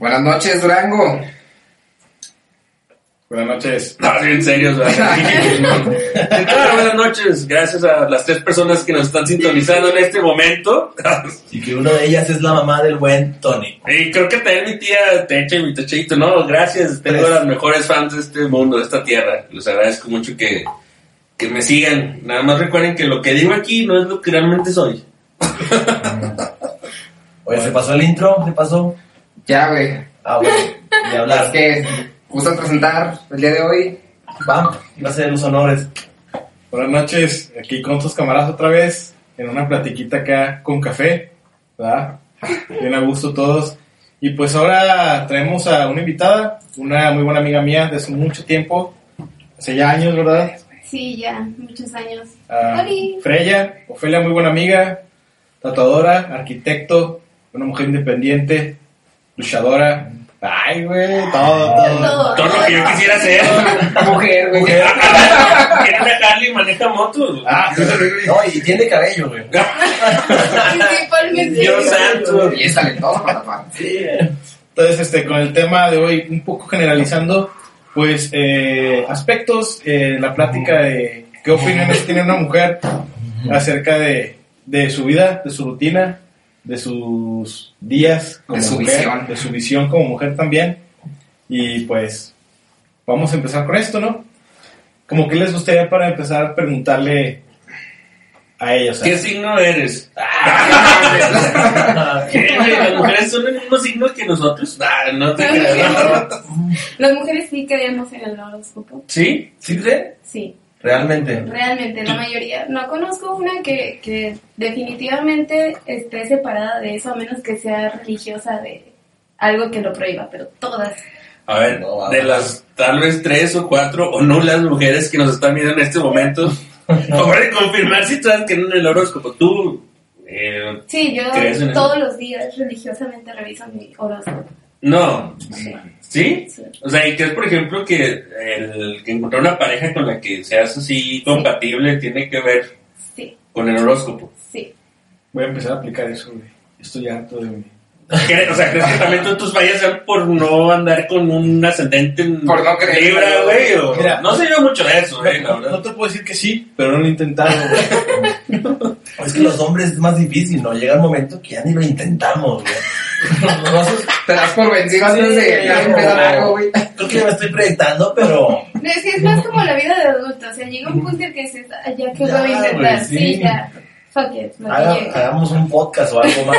Buenas noches, Durango. Buenas noches. No, en serio, o sea, Ah, buenas noches, gracias a las tres personas que nos están sintonizando en este momento. Y que una de ellas es la mamá del buen Tony. Y creo que también mi tía Techa y mi Techito, no, gracias, tengo Tres. las mejores fans de este mundo, de esta tierra. Les agradezco mucho que, que me sigan. Nada más recuerden que lo que digo aquí no es lo que realmente soy. Oye, ¿se pasó el intro? ¿Se pasó? Ya, güey. Ah, bueno. Y Es hablar. que gusta presentar el día de hoy. Va, iba a ser los honores. Buenas noches. Aquí con tus camaradas otra vez. En una platiquita acá con café. ¿Verdad? Bien a gusto todos. Y pues ahora traemos a una invitada. Una muy buena amiga mía de hace mucho tiempo. Hace ya años, ¿verdad? Sí, ya, muchos años. Ah. Freya. Ofelia, muy buena amiga. Tatuadora, arquitecto. Una mujer independiente. Luchadora. Ay, güey. Todo, todo. Todo. Todo lo que yo quisiera hacer. Mujer, güey. Quiero dejarle y maneja motos. Ah, No, y tiene cabello, güey. Principalmente. Dios santo. Y es talentoso, papá. Sí. Entonces, este, con el tema de hoy, un poco generalizando, pues, eh, aspectos, eh, la plática de qué opiniones tiene una mujer acerca de, de su vida, de su rutina, de sus días como De su mujer, visión. de su visión como mujer también. Y pues, vamos a empezar con esto, ¿no? Como que les gustaría para empezar a preguntarle a ellos. ¿Qué signo eres? ¿Qué, güey? ¿Las mujeres son el mismo signo que nosotros? Ah, no te creas. Las mujeres sí creemos en el horóscopo. ¿Sí? ¿Sí cree? Sí, Realmente. realmente, la mayoría. No conozco una que, que definitivamente esté separada de eso, a menos que sea religiosa de algo que lo prohíba, pero todas. A ver, No, de las tal vez tres o cuatro o no las mujeres que nos están viendo en este momento, de confirmar si estás que en el horóscopo. Tú, eh, Sí, yo ¿Crees en eso? todos los días religiosamente reviso mi horóscopo. no. Sí. ¿Sí? Sí. O sea, ¿y crees, por ejemplo, que el que encontrar una pareja con la que seas así compatible tiene que ver Sí, con el horóscopo? sí. Voy a empezar a aplicar eso, güey. Estoy harto de mí. ¿Qué- O sea, ¿crees que también tú tus fallas sean por no andar con un ascendente en Por no creer. Libra, güey? o- Mira. no sé yo mucho de eso, güey, la No, verdad. no te puedo decir que sí, pero no lo he intentado, güey. Es que los hombres es más difícil, ¿no? Llega el momento que ya ni lo intentamos, güey. Te das por vencido antes de ya no. empezar algo, güey. Creo que ya me estoy proyectando, pero. Es que es más como la vida de adulto, o sea, llega un punto en que dices, "Ah, ya que Ya, voy a intentar, sí. sí. ya, fuck it, haga- hagamos un podcast o algo más,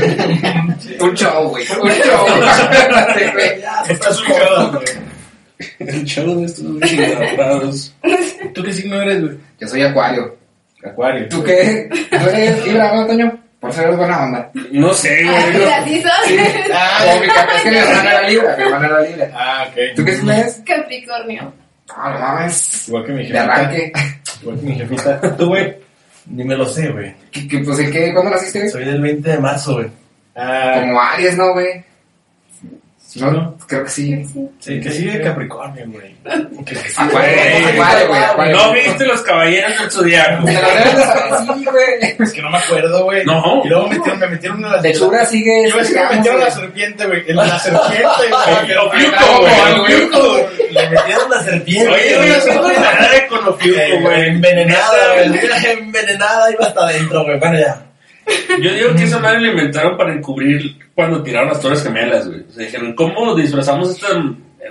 güey. Un show, güey. Un show. Estás ubicado, güey. El show de estos güeyes. ¿Tú qué signo eres, güey? Yo soy Acuario. Acuario. ¿Tú qué? ¿Tú eres Libra, no, Toño? Por ser buena onda. No sé, Ah, güey. mira, sí soy. Como mi es que mi hermana era Libra, mi hermana era Libra. Ah, ok. ¿Tú qué signo eres? Capricornio. No, no mames. Igual que mi De jefita. arranque. Igual que mi jefita. ¿Tú, güey? Ni me lo sé, güey. ¿Qué, qué, pues, ¿el qué? ¿Cuándo naciste, güey? Soy del 20 de marzo, güey. Ah, Como Aries, ¿no, güey? Sí, ¿no? Creo que sí. Sí. Sí, que sigue Capricornio, güey. Que- que sí. Acuario, Güey, Acuario, güey. Acuario. ¿No viste los caballeros del zodiaco? Te lo debes de saber, sí, güey. Es que no me acuerdo, güey. No. Y luego metieron, me metieron a la... De Chura sigue. Yo ves que me digamos, metieron la güey. serpiente, güey. En la serpiente, güey. Ofiuco, güey. Le metieron la serpiente. Oye, güey, nada con Ofiuco, güey. Envenenada, güey. Envenenada iba hasta adentro, güey. Bueno, ya. Yo digo que esa madre la inventaron para encubrir cuando tiraron las torres gemelas, güey. O sea, dijeron, ¿cómo disfrazamos esta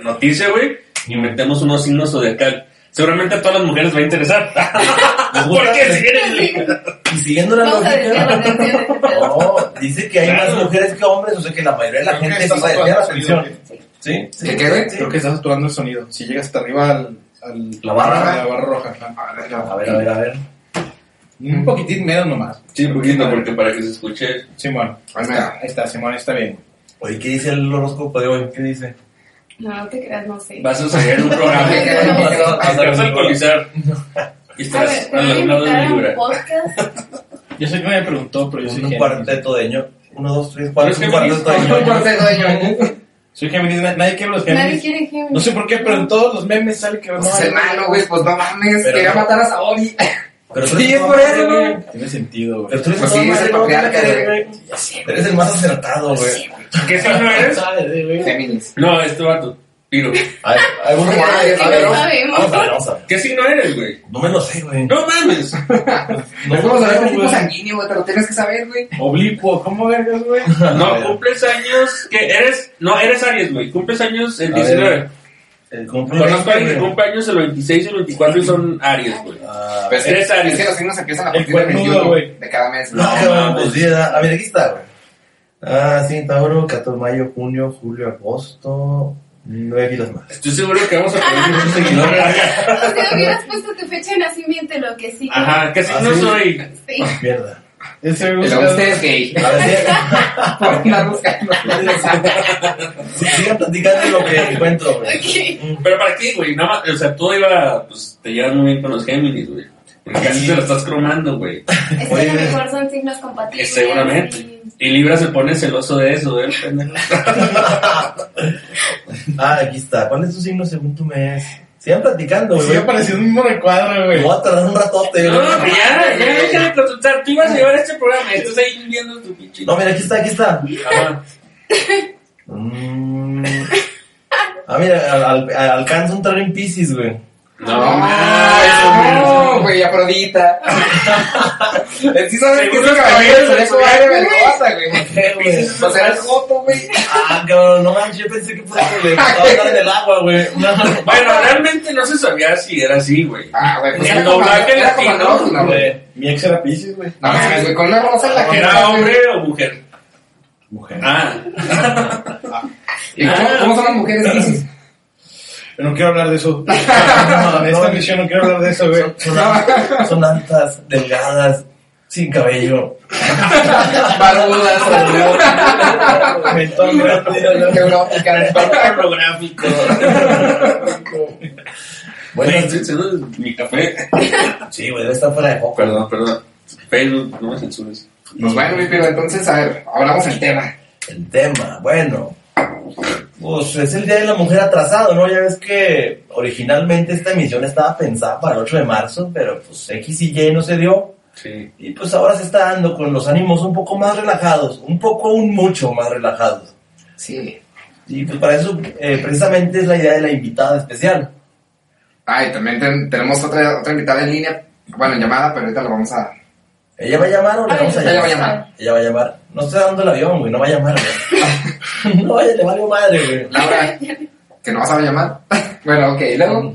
noticia, güey? Y metemos unos signos zodiacal. Seguramente a todas las mujeres va a interesar. Porque si eres... Y siguiendo la lógica. No, dice que hay Claro. más mujeres que hombres, o sea que la mayoría de la Creo gente sí va a desviar la atención. Sí, sí. ¿Qué, güey? Creo que estás actuando el sonido. Si llegas hasta arriba al... al La barra. la barra roja. A ver, a ver, a ver. Un poquitín menos nomás. Sí, un poquito, porque para que se escuche... Simón. Ahí está, ahí está, Simón, está bien. Oye, ¿qué dice el horóscopo de hoy? ¿Qué dice? No, no te creas, no sé. Vas a salir en un programa. Me me Te vas a alcoholizar. Y A estarás ver, voy a lado de invitar a un Libra. podcast. Yo sé que me preguntó, pero yo soy Un cuarteto de ño. Uno, dos, tres, cuatro. ¿Eres Un cuarteto de Un ñoños. cuarteto de ñoños. Soy Géminis, na- nadie quiere los Nadie Géminis. quiere Géminis. No sé por qué, pero en todos los memes sale que no Pues es malo, güey. Pues no mames. Quería matar a Saori. Pero tú Sí, eres es por toda eso, güey. Tiene sentido, güey. Pero tú eres Pues sí, el patriarca, que- güey. güey. Eres el más acertado, güey. ¿Qué signo eres? Géminis. No, este vato. Piro. Hay, hay uno que- Ay, a ver, no vamos- a ver, vamos a ver. ¿Qué signo eres, güey? No me lo sé, güey. No mames. No como saber el tipo sanguíneo, güey, te lo tienes que saber, güey. Oblicuo, ¿cómo vergas, güey? No, cumples años. que eres? No, eres Aries, güey. Cumples años el A ver, 19. El Conozco a alguien que cumple años el 26 y el 24 y son Aries, güey. Ah, Pues Eres Aries. es que los signos empiezan a partir del cuernudo, 21 güey. de cada mes. No, No, mames. pues da- a ver, aquí está, güey. Ah, sí, Tauro, 14 de mayo, junio, julio, agosto, nueve filas más. Estoy seguro que vamos a poner muchos seguidores. O sea, hubieras puesto tu fecha de nacimiento, lo que sí. Ajá, ¿qué signo ¿Ah, sí? soy? Sí. Mierda. Gusta. usted es gay. A ver, Por andar buscando. sí, platicando lo que encuentro, güey. Ok. Pero para qué, güey, nada más, o sea, tú iba, pues te llevas muy bien con los Géminis, güey. Porque casi te lo estás cromando, güey. Es que a lo mejor son signos compatibles. Eh, Seguramente. y- Y Libra se pone celoso de eso, ¿eh? pendejo? Ah, aquí está. ¿Cuál es tu signo según tu mes? Sigan platicando, güey. Sigue apareciendo un mismo recuadro, Me güey. voy a tardar un ratote, No, güey. no, ya, ya, deja de consultar. Tú ibas a llevar este programa y estás ahí viendo tu pinche. No, mira, aquí está, aquí está. Mm. Ah, mira, al, al- alcanza un en Pisces, güey. No, mames. no, güey, Afrodita. Sí sabes que ese caballero se aire zodiaco, vergosa, güey. ¿Qué, güey? O sea, es joto, güey. Ah, cabrón, no manches, yo pensé que por eso le estar en el agua, güey. No, Bueno, realmente no se sabía si era así, güey. Ah, güey, pues El era doblaje era latino, güey. Mi ex era Pisces, güey. No mames, güey, con una rosa en la que ¿Era hombre o mujer? Mujer. Ah. ¿Y cómo, cómo son las mujeres Piscis? Pero no quiero hablar de eso. no, En esta misión no quiero hablar de eso, güey. Son, son, son altas, delgadas, sin cabello. Barbudas, Mentón. Bueno, mi café. sí, güey, debe estar fuera de foco. Perdón, perdón. Facebook, no me censures. Pues bueno, pero entonces, a ver, hablamos el tema. El tema, bueno. Pues es el Día de la Mujer atrasado, ¿no? Ya ves que originalmente esta emisión estaba pensada para el 8 de marzo, pero pues X y Y no se dio. Sí. Y pues ahora se está dando con los ánimos un poco más relajados, un poco, un mucho más relajados. Sí. Y pues para eso eh, precisamente es la idea de la invitada especial. Ah, y también ten- tenemos otra, otra invitada en línea, bueno, en llamada, pero ahorita lo vamos a... ¿Ella va a llamar o le vamos a ella llamar? va a llamar. Ella va a llamar. No estoy dando el avión, güey, no va a llamar, güey. no, ella le vale madre, güey. Laura, que no vas a llamar. bueno, ok, y luego...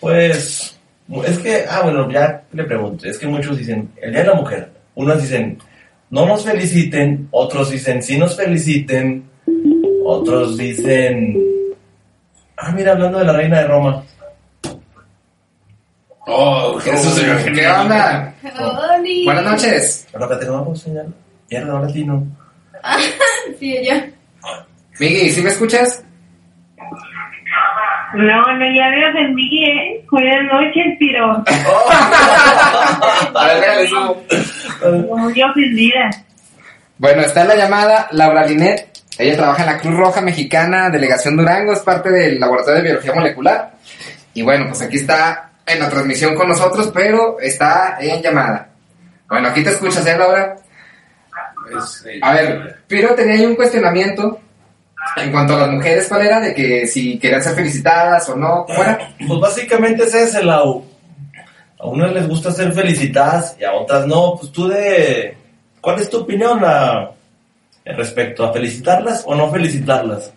Pues, es que, ah, bueno, ya le pregunto, es que muchos dicen, el Día de la Mujer, unos dicen, no nos feliciten, otros dicen, sí nos feliciten, otros dicen, ah, mira, hablando de la reina de Roma, Oh, Jesús se me ¿Qué onda? Oli. Buenas noches. pero que te no puedo señalar, mierda, ahora latino. Sí, ella. Migui, ¿sí me escuchas? No, no, ya me ofendí, ¿eh? Buenas noches, pero A ver, déjale subo. muy ofendida. Bueno, está en la llamada Laura Linet. Ella trabaja en la Cruz Roja Mexicana, Delegación Durango, es parte del Laboratorio de Biología Molecular. Y bueno, pues aquí está en la transmisión con nosotros, pero está en llamada. Bueno, aquí te escuchas, ¿eh, Laura? Pues, eh, A ver, pero tenía ahí un cuestionamiento en cuanto a las mujeres, ¿cuál era? De que si querían ser felicitadas o no, ¿cómo era? Pues básicamente ese es el au. A unas les gusta ser felicitadas y a otras no. Pues tú de... ¿Cuál es tu opinión a- respecto a felicitarlas o no felicitarlas?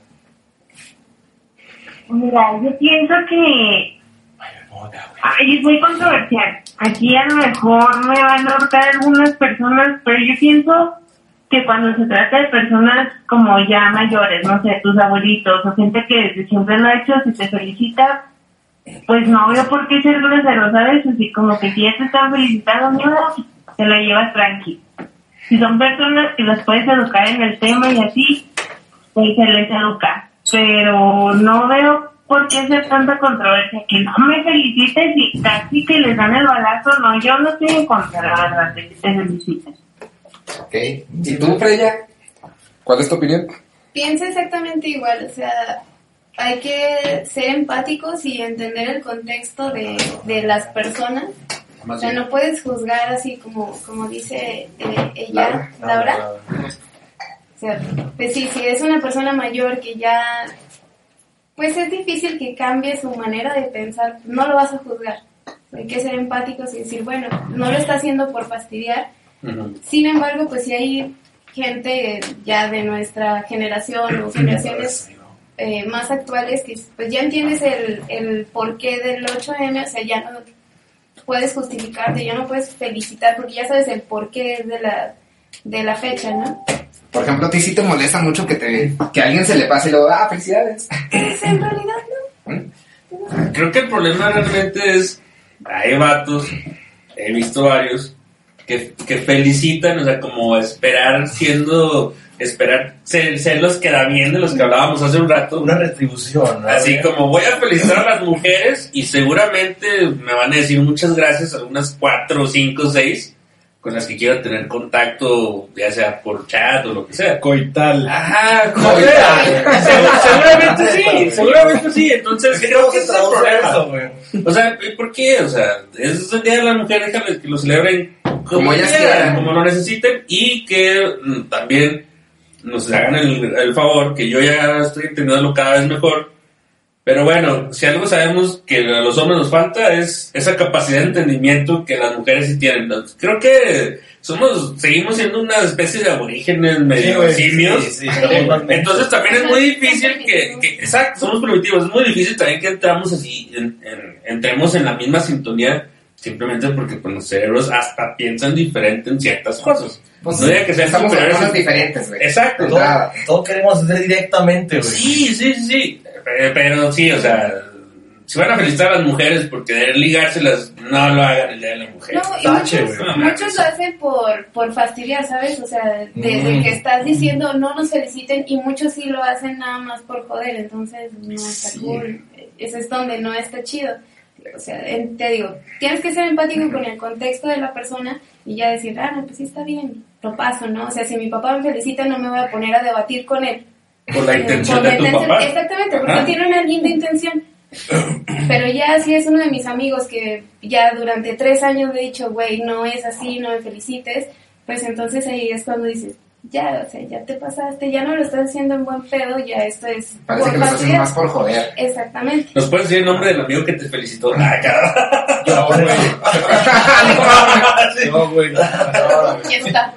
Mira, yo pienso que ay, es muy controversial. Aquí a lo mejor me van a notar algunas personas, pero yo pienso que cuando se trata de personas como ya mayores, no sé, tus abuelitos o gente que desde siempre lo ha hecho, si te felicita, pues no veo por qué ser grosero, ¿sabes? Así como que si ya te están felicitando, te la llevas tranqui. Si son personas que las puedes educar en el tema y así, pues se les educa. Pero no veo por qué hacer tanta controversia. Que no me felicites y casi que les dan el balazo. No, yo no estoy en contra, la verdad, de que te feliciten. Ok. ¿Y tú, Freya? ¿Cuál es tu opinión? Pienso exactamente igual, o sea, hay que ser empáticos y entender el contexto de, de las personas O sea, no puedes juzgar así como, como dice eh, ella, Laura. O sea, pues sí, si es una persona mayor que ya, pues es difícil que cambie su manera de pensar, no lo vas a juzgar. Hay que ser empáticos y decir, bueno, no lo está haciendo por fastidiar. Sin embargo, pues si hay gente ya de nuestra generación o generaciones eh, más actuales que pues ya entiendes el, el porqué del 8M, o sea, ya no puedes justificarte, ya no puedes felicitar porque ya sabes el porqué de la, de la fecha, ¿no? Por ejemplo, a ti sí te molesta mucho que, te, que a alguien se le pase y luego, ah, felicidades. Pues en realidad no. Creo que el problema realmente es, hay vatos, he visto varios, que, que felicitan, o sea, como esperar siendo, esperar ser, ser los que da bien de los que hablábamos hace un rato. Una retribución, ¿no? Así como voy a felicitar a las mujeres y seguramente me van a decir muchas gracias, algunas cuatro, cinco, seis, con las que quiero tener contacto, ya sea por chat o lo que sea. Coital. Ajá, Coital. Seguramente sí, seguramente sí. Entonces ¿Qué creo que es el? O sea, ¿y ¿por qué? O sea, es el Día de la Mujer, déjales que lo celebren Como ellas quieran, quieran. como lo necesiten y que mm, también nos hagan el, el favor, que yo ya estoy entendiéndolo cada vez mejor. Pero bueno, si algo sabemos que a los hombres nos falta es esa capacidad de entendimiento que las mujeres sí tienen. Creo que somos, seguimos siendo una especie de aborígenes medio simios. sí, sí, totalmente. Entonces también es muy difícil que, exacto, somos primitivos, es muy difícil también que entramos así, en- en- entremos en la misma sintonía, simplemente porque pues, los cerebros hasta piensan diferente en ciertas cosas. Pues, no diga que sean estamos en superiores. cosas diferentes, güey. Exacto. Todo, queremos hacer directamente, güey. Sí, sí, sí, sí, pero, sí, o sea, si van a felicitar a las mujeres por querer ligárselas, no lo hagan el Día de la Mujer. No, y Tache, muchos, muchos lo hacen por, por fastidiar, ¿sabes? O sea, desde Mm. que estás diciendo no nos feliciten y muchos sí lo hacen nada más por joder, entonces no está Sí. cool. Ese es donde no está chido. O sea, en- te digo, tienes que ser empático con el contexto de la persona y ya decir, ah, no, pues sí está bien, lo paso, ¿no? O sea, si mi papá me felicita, no me voy a poner a debatir con él. Por la intención Por la de tu intención- papá. Exactamente, porque Ajá. tiene una linda intención. Pero ya si es uno de mis amigos que ya durante tres años le he dicho, güey, no es así, no me felicites, pues entonces ahí es cuando dices, ya, o sea, ya te pasaste, ya no lo estás haciendo en buen pedo, ya esto es Parece que lo estás haciendo más por joder. Exactamente. ¿Nos puedes decir el nombre del amigo que te felicitó? Ah. Yo, güey. No, güey. Ya está.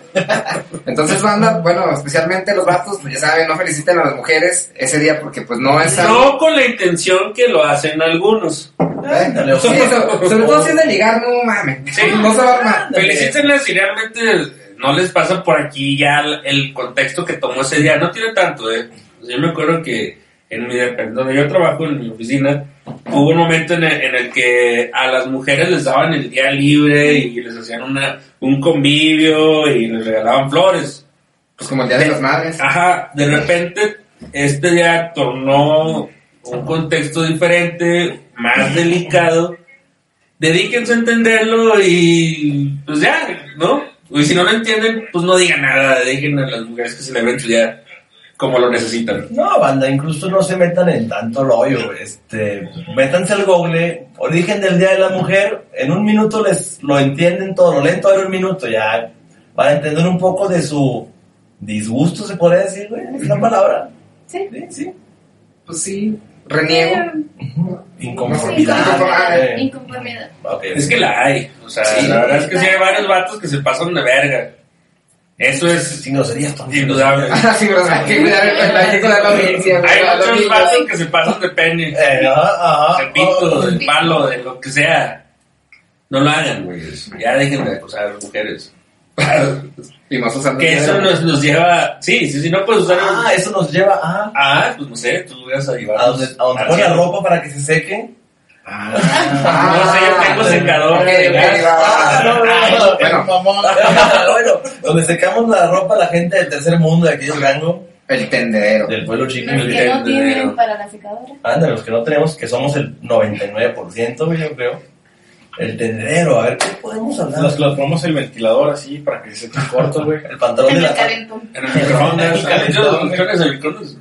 Entonces, banda, bueno, especialmente los vatos, pues ya saben, no feliciten a las mujeres ese día porque pues no es algo... No con la intención que lo hacen algunos. Ándale, Sí, sobre todo si es de ligar, no mames. Sí. No se va a. Felicítenlas y realmente no les pasa por aquí ya el, contexto que tomó ese día. No tiene tanto, ¿eh? Yo me acuerdo que en mi donde yo trabajo, en mi oficina, hubo un momento en el, en el que a las mujeres les daban el día libre y les hacían una, un convivio y les regalaban flores. Pues como el Día de las Madres. Ajá, de repente este día tornó un contexto diferente, más delicado. Dedíquense a entenderlo y pues ya, ¿no? Y si no lo entienden, pues no digan nada, dejen a las mujeres que celebren su día como lo necesitan. No, banda, incluso no se metan en tanto rollo, este, métanse al google, origen del Día de la Mujer, en un minuto les lo entienden todo, lo leen todo en un minuto, ya, para entender un poco de su disgusto, se podría decir, güey, es la palabra. Sí. Sí, sí. Pues sí, reniego. Inconformidad. Inconformidad. Es que la hay, o sea, Sí. la verdad es que sí hay varios vatos que se pasan de verga. Eso es Sin groserías, indudable. Ah, sí, pero hay que cuidar, la audiencia. Hay muchos vatos que se pasan de pene. Eh, ajá, de pito, Oh, del palo, de lo que sea. No lo hagan, güey. Ya dejen de acosar a las mujeres. Y más usando que eso nos, nos lleva. Sí, sí, sí, no puedes usar. Ah, eso nos lleva a, Ah, pues no sé, tú vas a llevar. a donde, a donde ponen la ropa para que se seque. Ah, No sé, yo tengo secador ok, de gas. Ah, no, no, no. Bueno, donde secamos la ropa la gente del tercer mundo de aquí del rango, el tendedero. del pueblo chico. Los que no tienen para la secadora. Anda, los que no tenemos, que somos el 99%, güey, yo creo. El tendedero, a ver, ¿qué podemos hablar? Nos los ponemos el ventilador así para que se te corto, güey. El pantalón En de el la... calentón. En el microondas. Yo, los microondas, el microondas.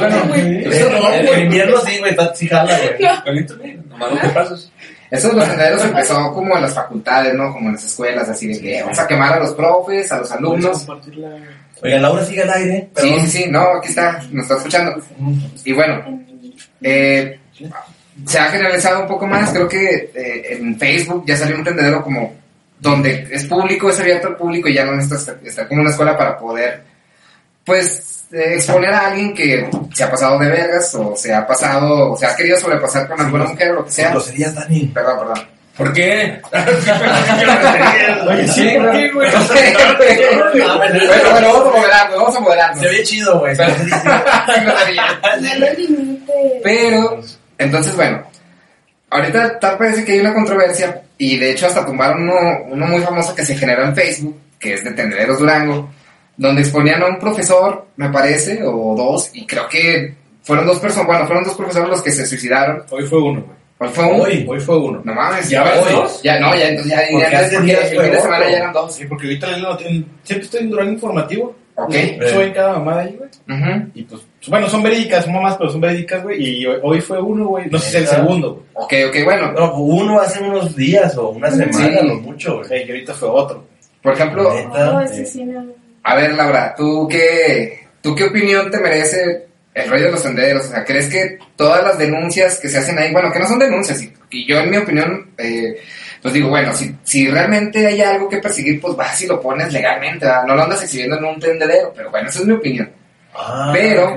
Bueno, En en invierno sí, güey, está sí jala, güey. Caliente bien, nomás no te pases. Eso de los tendederos empezó como en las facultades, ¿no? Como en las escuelas, así de que vamos a quemar a los profes, a los alumnos. Oigan, Laura sigue al aire. Sí, sí, sí, no, aquí está, nos está escuchando. Y bueno, eh, se ha generalizado un poco más, creo que eh, en Facebook ya salió un tendedero como donde es público, es abierto al público y ya no necesitas estar como una escuela para poder, pues, eh, exponer a alguien que se ha pasado de vergas o se ha pasado, o se ha querido sobrepasar con alguna mujer o lo que sea. Groserías, Dani. Perdón, perdón. ¿Por qué? Oye, sí, ¿por qué, güey? Ah, bueno, bueno, vamos a moderarnos, vamos a moderarnos. Se ve chido, güey. Pero, entonces, bueno, ahorita tal parece que hay una controversia y de hecho hasta tumbaron uno, uno muy famoso que se generó en Facebook, que es de Tendederos Durango, donde exponían a un profesor, me parece, o dos, y creo que fueron dos personas, bueno, fueron dos profesores los que se suicidaron. Hoy fue uno, güey. ¿Cuál fue uno? Hoy. Hoy fue uno. No mames. ¿Ya hoy. dos? Ya, no, ya, entonces ya, ya, el fin de semana ya eran dos. Sí, porque ahorita no tienen- siempre estoy en Durán informativo. Ok. Soy en cada mamada ahí, güey. Y pues, bueno, son verídicas, son mamás, pero son verídicas, güey. Y hoy, hoy fue uno, güey. No sé si es el segundo, güey. Ok, ok, bueno. No, uno hace unos días o una semana, Sí. no mucho, güey. Eh, Y ahorita fue otro. Por ejemplo. Oh, ese sí no. A ver, Laura, ¿tú qué, ¿tú qué opinión te merece el rollo de los senderos? O sea, ¿crees que todas las denuncias que se hacen ahí, bueno, que no son denuncias, y, y yo en mi opinión, eh, pues digo, bueno, si, si realmente hay algo que perseguir, pues vas y lo pones legalmente, ¿verdad? no lo andas exhibiendo en un tendedero, pero bueno, esa es mi opinión. Ah, Pero-.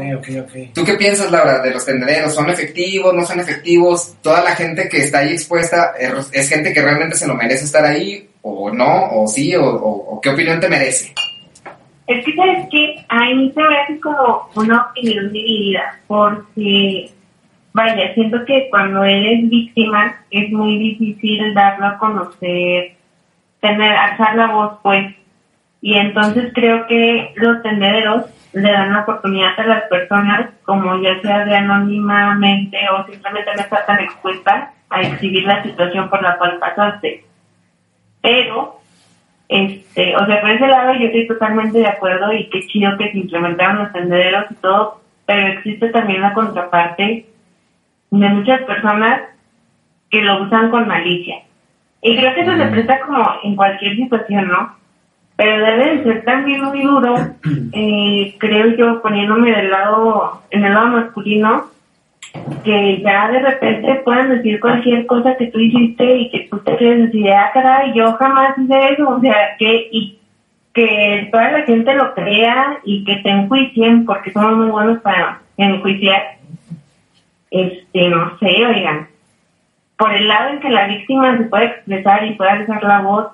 ¿Tú qué piensas, Laura, de los tendederos? ¿Son efectivos, no son efectivos? ¿Toda la gente que está ahí expuesta es, es gente que realmente se lo merece estar ahí? ¿O no? ¿O sí? ¿O, o- o qué opinión te merece? Es que, ¿sabes qué? A mí se me hace como una opinión dividida, porque, vaya, siento que cuando eres víctima es muy difícil darlo a conocer, tener, alzar la voz, pues. Y entonces creo que los tendederos le dan la oportunidad a las personas, como ya sea de anónimamente o simplemente no estar tan expuesta a exhibir la situación por la cual pasaste. Pero este, o sea, por ese lado yo estoy totalmente de acuerdo y qué chido que se implementaron los tendederos y todo, pero existe también la contraparte de muchas personas que lo usan con malicia. Y creo que eso se presta como en cualquier situación, ¿no? Pero debe de ser también muy duro, eh, creo yo, poniéndome del lado, en el lado masculino, que ya de repente puedan decir cualquier cosa que tú hiciste y que tú te quedes así de, ah, caray, yo jamás hice eso, o sea, que, y que toda la gente lo crea y que te enjuicien, porque somos muy buenos para enjuiciar, este, no sé, oigan, por el lado en que la víctima se puede expresar y puede alzar la voz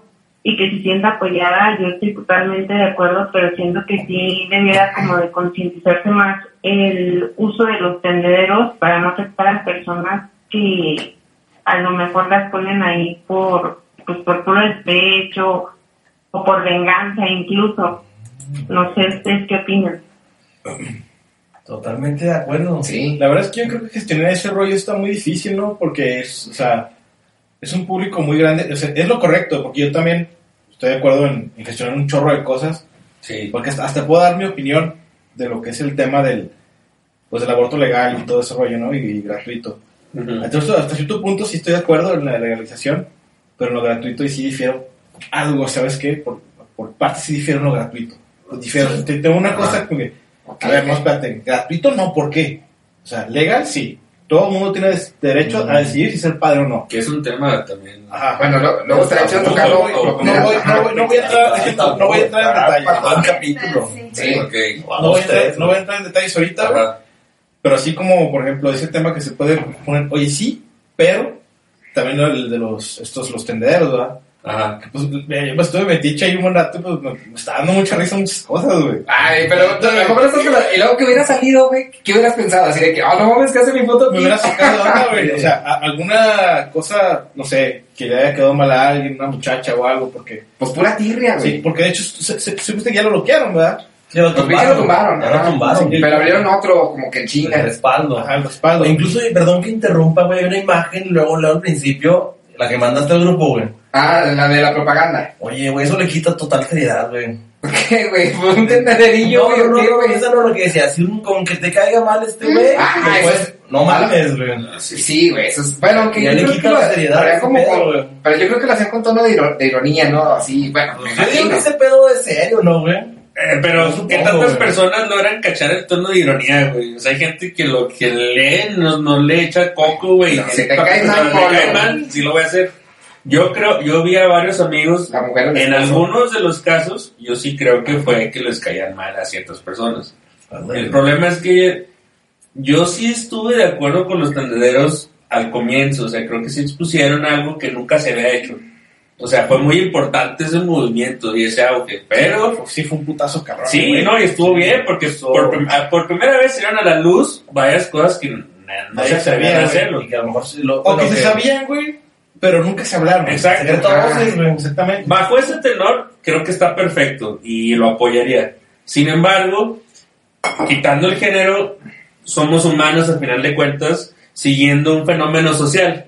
y que se sienta apoyada, yo estoy totalmente de acuerdo, pero siento que sí debiera como de concientizarse más el uso de los tendederos para no afectar a personas que a lo mejor las ponen ahí por, pues por puro despecho o por venganza incluso. No sé ustedes qué opinan. Totalmente de acuerdo. Sí. La verdad es que yo creo que gestionar ese rollo está muy difícil, ¿no? Porque es, o sea, es un público muy grande. O sea, es lo correcto, porque yo también estoy de acuerdo en, en gestionar un chorro de cosas. Sí. Porque hasta, hasta puedo dar mi opinión de lo que es el tema del, pues, del aborto legal y todo ese rollo, ¿no? Y, y gratuito. Ujú. Entonces, hasta cierto punto sí estoy de acuerdo en la legalización, pero en lo gratuito y sí difiero algo, ¿sabes qué? Por, por parte sí difiero en lo gratuito. Difiero, te- tengo una cosa que, a ver, no, espérate, gratuito no, ¿por qué? O sea, legal sí, todo el mundo tiene derecho a decidir si ser padre o no. Que es un tema también. Ajá. Bueno, lo- luego No, tocarlo. voy, a entrar, no voy a entrar en detalles. un capítulo. Sí. No voy, a entrar, en detalles ahorita. Pero así como, por ejemplo, ese tema que se puede poner, oye, sí, pero también el de los, estos, los tendederos, ¿verdad? Ajá. Que, Pues, mira, yo me estuve metiche ahí un buen rato, pues me, me está dando mucha risa muchas cosas, güey. Ay, pero lo mejor la- Y luego que hubiera salido, güey, ¿qué hubieras pensado? Así de que, oh, no mames, que hace mi foto Me hubiera sacado güey. O sea, a- alguna cosa, no sé, que le haya quedado mal a alguien, una muchacha o algo, porque... Pues pura tirria, Sí, güey. porque de hecho, se, se, supiste que ya lo bloquearon, ¿verdad? Sí, lo que lo tumbaron. Ya lo tumbaron. Sí, Pero abrieron otro, como que en El China. respaldo. Ajá, el respaldo. O incluso, perdón que interrumpa, güey, hay una imagen, luego, luego al principio, la que mandaste al grupo, güey. Ah, la de la propaganda. Oye, güey, eso le quita total seriedad, güey. ¿Qué, güey? Fue un tendederillo, No, güey. no, no, ¿qué, no, eso no es lo que decía. Si un, con que te caiga mal este güey, Ah, pues, es- no mames, güey. Sí, güey, eso es... Bueno, aunque Ya yo le quita que la seriedad como pedo, con- güey. Pero yo creo que lo hacían con tono de, iro- de ironía, ¿no? Así, bueno, me Yo digo que ese pedo es serio, ¿no, güey? Eh, pero que tantas güey. personas logran cachar el tono de ironía, güey. O sea, hay gente que lo que lee no, no le echa coco, güey. No, si te cae mal, sí lo voy a hacer. Yo creo, yo vi a varios amigos, La mujer en algunos de los casos, yo sí creo que fue que les caían mal a ciertas personas. El problema es que yo sí estuve de acuerdo con los tendederos al comienzo, o sea, creo que sí expusieron algo que nunca se había hecho. O sea, fue muy importante ese movimiento y ese auge, pero Sí, fue un putazo cabrón. sí, güey. no, y estuvo bien porque por, prim- ah, por primera vez salieron a la luz varias cosas que na- nadie se se atrevían sabía, a hacerlo. Y que a lo mejor sí lo. O que se sabían, güey, pero nunca se hablaron. Exacto. Exactamente. Bajo ese tenor, creo que está perfecto y lo apoyaría. Sin embargo, quitando el género, somos humanos al final de cuentas, siguiendo un fenómeno social.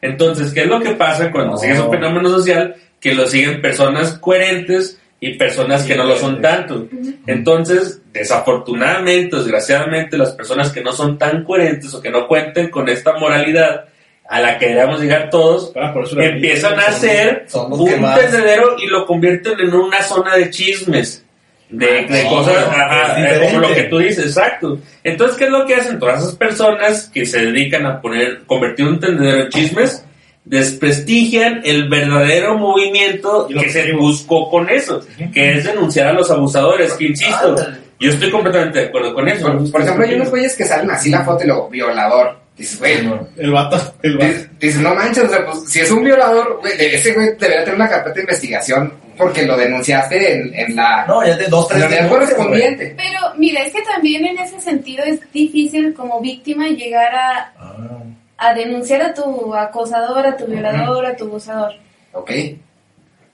Entonces, ¿qué es lo que pasa cuando No. sigues un fenómeno social? Que lo siguen personas coherentes y personas que no lo son tanto. Entonces, desafortunadamente, desgraciadamente, las personas que no son tan coherentes o que no cuenten con esta moralidad a la que debemos llegar todos, Ah, empiezan a hacer un tendedero y lo convierten en una zona de chismes. De, de no, cosas no, ajá, es como lo que tú dices, exacto. Entonces, ¿qué es lo que hacen todas esas personas que se dedican a poner, convertir un tendedero en chismes? Desprestigian el verdadero movimiento que se buscó con eso, que es denunciar a los abusadores, que insisto, yo estoy completamente de acuerdo con eso. Por, por ejemplo, hay unos güeyes que salen así la foto y luego, violador. Dices, güey, No. El vato, el vato. dices, no manches, o sea, pues, si es un violador, güey, de- ese güey debería tener una carpeta de investigación porque lo denunciaste en, en la, No, ya te dos, tres güey. correspondiente. Pero mira, es que también en ese sentido es difícil como víctima llegar a, Ah, a denunciar a tu acosador, a tu violador, a tu abusador. Ok.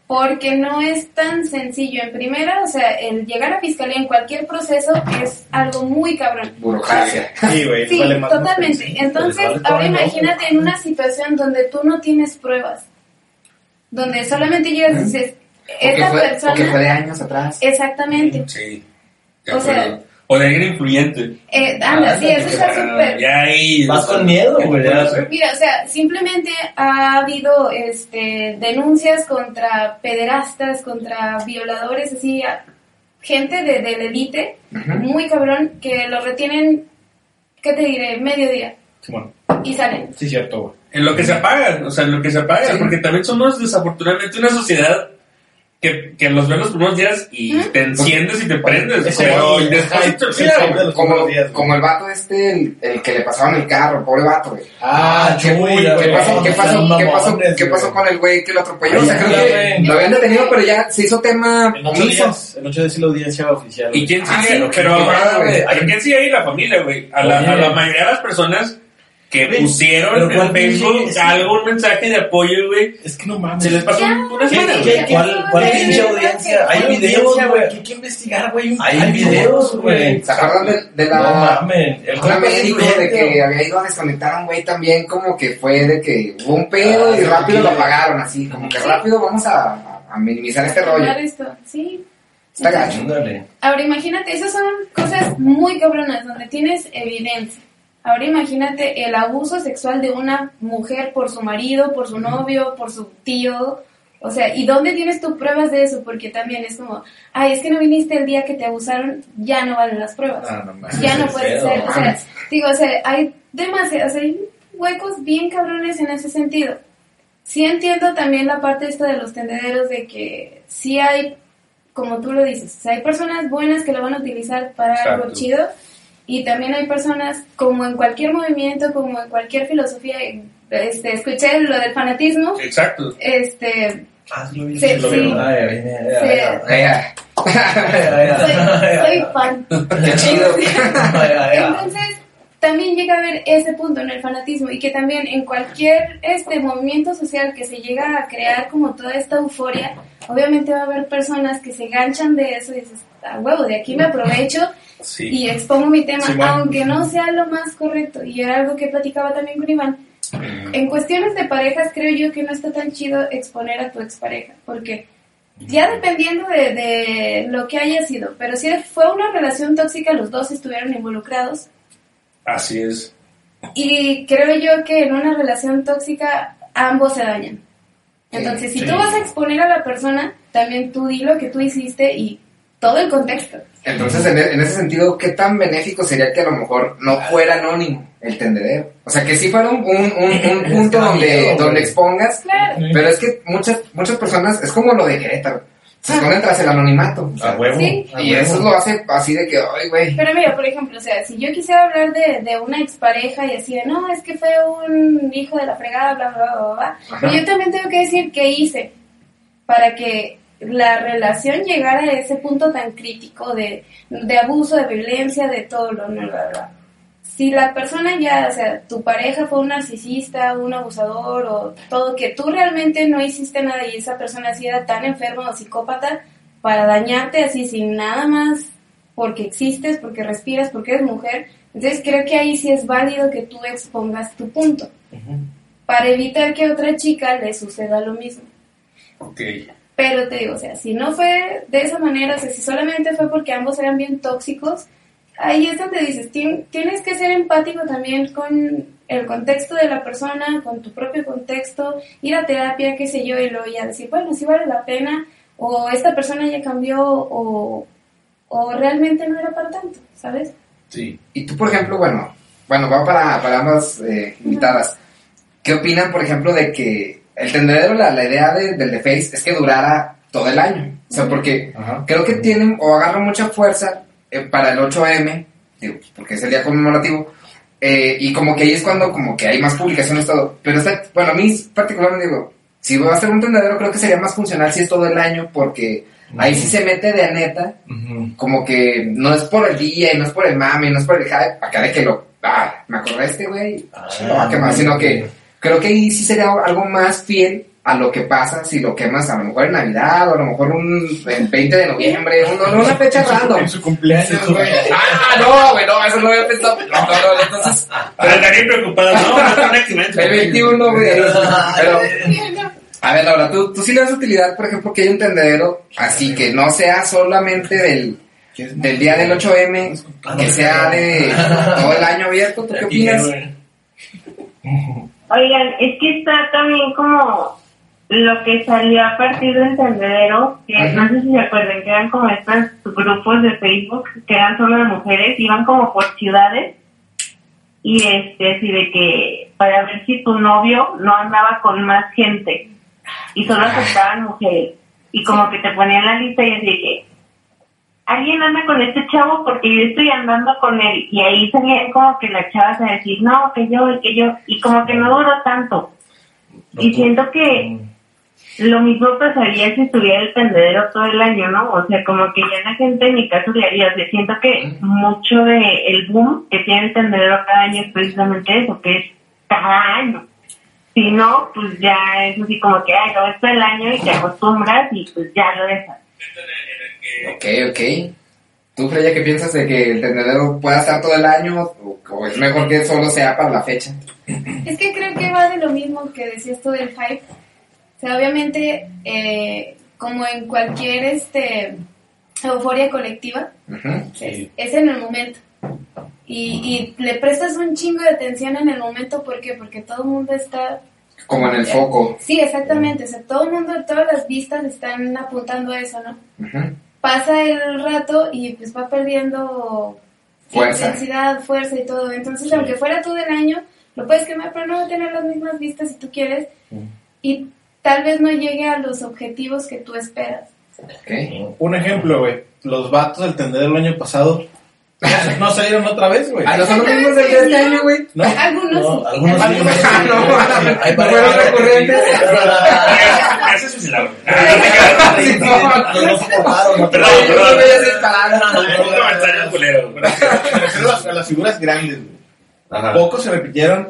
Porque no es tan sencillo. En primera, o sea, el llegar a fiscalía en cualquier proceso es algo muy cabrón. Burocracia. Sí, güey. Sí, vale más- totalmente. Entonces, vale ahora imagínate en una situación donde tú no tienes pruebas, donde solamente llegas y dices, O que, esta fue, o que fue de persona... años atrás. Exactamente. Sí. O sea-. O de alguien influyente. Eh, anda, sí, eso está Ah, súper... ya ahí. Vas con miedo, ¿qué te güey? Mira, o sea, simplemente ha habido este, denuncias contra pederastas, contra violadores, así, gente de, de la élite, Ujú. muy cabrón, que lo retienen, ¿qué te diré? Mediodía Sí, bueno, y salen. sí, cierto, güey. En lo que se apagan, o sea, en lo que se apagan, Sí. porque también somos desafortunadamente una sociedad que, que los ves los primeros días y ¿Mm? te enciendes y te prendes, pero después te Como, días, el vato este, el, el que le pasaban el carro, pobre vato, güey. Ah, qué Chuy, ¿Qué güey. pasó, qué pasó, qué pasó, qué con el güey que lo atropelló? Ay, O sea, creo ya, que lo habían detenido, pero ya se hizo tema En ocho omiso. días, en ocho días sí la audiencia oficial. ¿Y quién Ah, sigue? sí, pero, ¿quién sigue ahí? La familia, güey. A la, a la mayoría de las personas que Güey, pusieron pero en ¿cuál Facebook pinche- algún mensaje de apoyo, güey, Es que no mames. se les pasó Ya, una ¿qué- semana, qué- güey. qué- ¿Cuál, cuál pinche audiencia? Hay Hay videos, güey. Que hay que investigar, güey. Hay videos, güey. ¿Se acuerdan de, de No la... mames. El una compa médico de que había ido a desconectar a un güey también como que fue de que hubo un pedo Ah, y rápido sí. lo apagaron así, como que Sí. rápido vamos a, a- minimizar este rollo. Esto, sí. Está gacho. Ahora imagínate, esas son cosas muy cabronas, donde tienes evidencia. Ahora imagínate el abuso sexual de una mujer por su marido, por su novio, por su tío. O sea, ¿y dónde tienes tú pruebas de eso? Porque también es como, ay, es que no viniste el día que te abusaron, ya no valen las pruebas. No, no mames. ya no puede ser. O sea, mames. digo, o sea, hay demasiados, hay huecos bien cabrones en ese sentido. Sí entiendo también la parte esta de los tendederos de que sí hay, como tú lo dices, o sea, hay personas buenas que lo van a utilizar para algo chido y también hay personas, como en cualquier movimiento, como en cualquier filosofía, este, escuché lo del fanatismo, Exacto. este, Ah, sí lo vi. Sí, sí lo sí. Soy, fan. Qué chido. Entonces, también llega a haber ese punto en el fanatismo y que también en cualquier este movimiento social que se llega a crear como toda esta euforia, obviamente va a haber personas que se ganchan de eso y dices, a huevo, de aquí me aprovecho Sí. y expongo mi tema, Sí, aunque no sea lo más correcto. Y era algo que platicaba también con Iván. En cuestiones de parejas creo yo que no está tan chido exponer a tu expareja, porque Ya dependiendo de, de lo que haya sido, pero si fue una relación tóxica, los dos estuvieron involucrados. Así es. Y creo yo que en una relación tóxica ambos se dañan. Entonces, si Sí. tú vas a exponer a la persona, también tú di lo que tú hiciste y todo el contexto. Entonces, en, e- en ese sentido, ¿qué tan benéfico sería que a lo mejor no fuera anónimo el tendedero? O sea, que sí fuera un, un, un- punto donde, donde expongas, Claro. pero es que muchas, muchas personas, es como lo de Querétaro, se esconden tras el anonimato. o sea, A huevo. Sí. a y huevo. eso lo hace así de que, ay, güey. Pero mira, por ejemplo, o sea, si yo quisiera hablar de, de una expareja y así de, no, es que fue un hijo de la fregada, bla, bla, bla, bla, bla, Ajá. pero yo también tengo que decir qué hice para que la relación llegara a ese punto tan crítico de, de abuso, de violencia, de todo lo, bla, bla. Si la persona ya, o sea, tu pareja fue un narcisista, un abusador o todo, que tú realmente no hiciste nada y esa persona sí era tan enferma o psicópata para dañarte así sin nada más porque existes, porque respiras, porque eres mujer. Entonces creo que ahí sí es válido que tú expongas tu punto para evitar que a otra chica le suceda lo mismo. Ok. Pero te digo, o sea, si no fue de esa manera, o sea, si solamente fue porque ambos eran bien tóxicos, ahí es donde dices, "Tien- tienes que ser empático también con el contexto de la persona, con tu propio contexto, ir a terapia, qué sé yo, y luego ya decir, bueno, si vale la pena, o esta persona ya cambió, o, o realmente no era para tanto, ¿sabes? Sí. Y tú, por ejemplo, bueno, bueno, va para, para ambas eh, invitadas. ¿Qué opinan, por ejemplo, de que el tendedero, la, la idea de- del de Face es que durara todo el año? O sea, porque Ajá. creo que tienen o agarran mucha fuerza eh, para el 8M, digo, porque es el día conmemorativo, eh, y como que ahí es cuando como que hay más publicaciones todo. Pero está, bueno, a mí particularmente digo, si va a ser un tendedero creo que sería más funcional si es todo el año, porque ahí sí se mete de neta como que no es por el día y no es por el mame, no es por el hype, acá de que lo, ah, me acordé este güey, Ah, lo va a quemar, sino que creo que ahí sí sería algo más fiel a lo que pasa si lo quemas a lo mejor en Navidad o a lo mejor un el 20 de noviembre, un- una fecha random. En su cumpleaños, güey. Ah, no, güey, no, eso no había pensado. No, no, no, entonces, Pero estaría preocupada, no, no está un accidente. el 21, güey. Pero, a ver, Laura, ¿tú, tú sí le das utilidad, por ejemplo, que haya un tendedero así que no sea solamente del, del día del 8M, que sea de todo el año abierto, ¿tú qué opinas? Oigan, es que está también como lo que salió a partir del tendedero, que Ajá. no sé si se acuerdan, que eran como estos grupos de Facebook, que eran solo de mujeres, iban como por ciudades, y este, así de que, para ver si tu novio no andaba con más gente, y solo aceptaban mujeres, y como que te ponían la lista y así de que, alguien anda con este chavo porque yo estoy andando con él y ahí salían como que las chavas a decir no que yo y que yo y como que no duró tanto. Y siento que lo mismo pasaría si estuviera el tendedero todo el año no o sea como que ya la gente en mi caso le haría o sea siento que mucho de el boom que tiene el tendedero cada año es precisamente eso que es cada año. Si no pues ya es así como que ay lo ves todo el año y te acostumbras y pues ya lo dejas Ok, ok. ¿Tú, Freya, qué piensas de que el tendedero pueda estar todo el año o, o es mejor que solo sea para la fecha? Es que creo que va de lo mismo que decías tú del hype. O sea, obviamente, eh, como en cualquier este euforia colectiva, es, es en el momento. Y, y le prestas un chingo de atención en el momento, ¿por qué? Porque todo el mundo está... Como en el foco. Sí, exactamente. O sea, todo el mundo, todas las vistas están apuntando a eso, ¿no? Ujú. Pasa el rato y pues va perdiendo Fuerza. intensidad, fuerza y todo. Entonces, aunque fuera todo el año, lo puedes quemar, pero no va a tener las mismas vistas si tú quieres. Y tal vez no llegue a los objetivos que tú esperas. Un ejemplo, güey. Los vatos del tendedero el año pasado no salieron otra vez, güey. Ah, no son los mismos del de este año, güey. ¿No? Algunos No, algunos sí. Algunos- Ah, no, Hay no que- recurrentes. Ya se suicidaron. Sí, no. No, no soportaron, no Perdón, perdón. no a. Me refiero a las- a las figuras grandes, güey. Ajá. Pocos se repitieron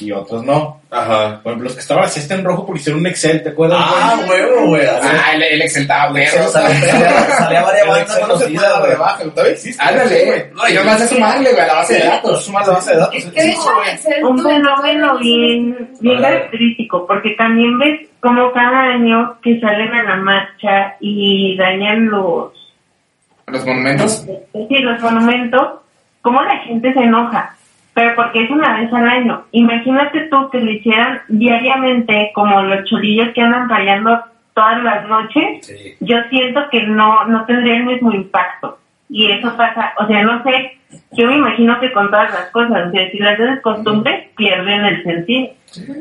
y otros no. Ajá. Por ejemplo, los que estaban así está en rojo porque hicieron un Excel, ¿te acuerdas? Ah, huevo, güey. Ah, el, el Excel estaba bueno. Salía varias bandas Excel no se puede conocidas, güey. todavía existe. Ándale. No, y yo- nomás es sumarle, güey, a la base de No datos. suma la base de datos. Es que Excel un fenómeno bien, bien característico, porque también ves como cada año que salen a la marcha y dañan los, Los monumentos. sí, los monumentos, cómo la gente se enoja, pero porque es una vez al año. Imagínate tú que lo hicieran diariamente como los cholillos que andan rayando todas las noches, Sí. yo siento que no, no tendría el mismo impacto. Y eso pasa, o sea, no sé, yo me imagino que con todas las cosas, o sea, si las haces costumbre, pierden el sentido.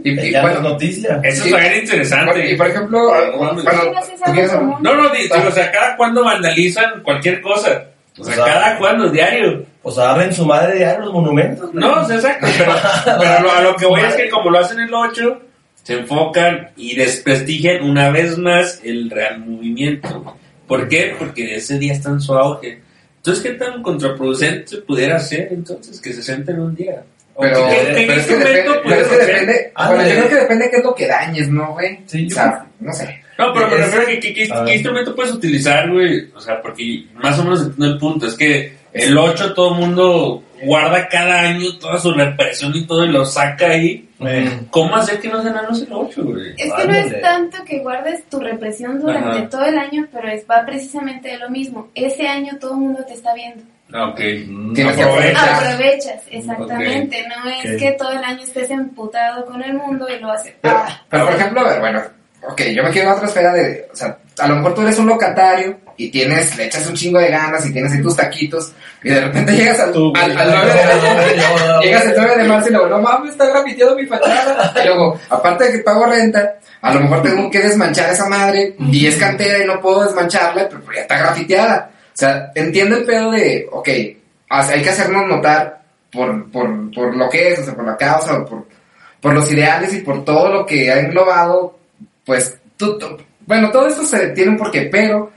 Y, y es bueno, noticia. Eso por- interesante. y por ejemplo, bueno, Sí, no es ¿tú algo quieres- común. No, no, di- digo, o sea, cada cuando vandalizan cualquier cosa. O sea, O sea, cada cuando, diario. Pues agarren su madre ya los monumentos. güey. No, o sea, exacto. Pero, pero lo- a lo que voy es que como lo hacen el 8, se enfocan y desprestigian una vez más el real movimiento. ¿Por qué? Porque ese día está en su auge. Entonces, ¿qué tan contraproducente pudiera ser entonces que se sienten un día? ¿O Pero, qué- qué pero es que instrumento depende, pero es que depende, Ah, bueno, yo sí. creo que depende de qué es lo que dañes, ¿no, güey? Sí, o yo sea, no sé. No, pero me refiero a que, que- que- a ver. ¿qué instrumento puedes utilizar, güey? O sea, porque más o menos entiendo el punto. Es que el 8 todo el mundo guarda cada año toda su represión y todo y lo saca ahí. ¿Cómo hacer que no se enanos el 8, güey? Es que no es tanto que guardes tu represión durante Ajá. todo el año, pero es, va precisamente de lo mismo. Ese año todo el mundo te está viendo. Ah, ok. Mm. Tienes que Aprovecha. aprovechar. Aprovechas, exactamente. No es Ok. que todo el año estés emputado con el mundo y lo haces. Pero, Ah, pero, por ejemplo, a ver, bueno, ok, yo me quiero a otra esfera de, o sea, a lo mejor tú eres un locatario y tienes, le echas un chingo de ganas y tienes ahí tus taquitos y de repente llegas al, Tú, al, al 9 de llegas el 9 de marzo y luego, no mames, está grafiteado mi fachada. Y luego, aparte de que pago renta, a lo mejor tengo que desmanchar esa madre y es cantera y no puedo desmancharla, pero ya está grafiteada. O sea, entiendo el pedo de, ok, hay que hacernos notar por, por, por lo que es, o sea, por la causa, o por, por los ideales y por todo lo que ha englobado, pues, tú- tú- bueno, todo esto se tiene un porqué, pero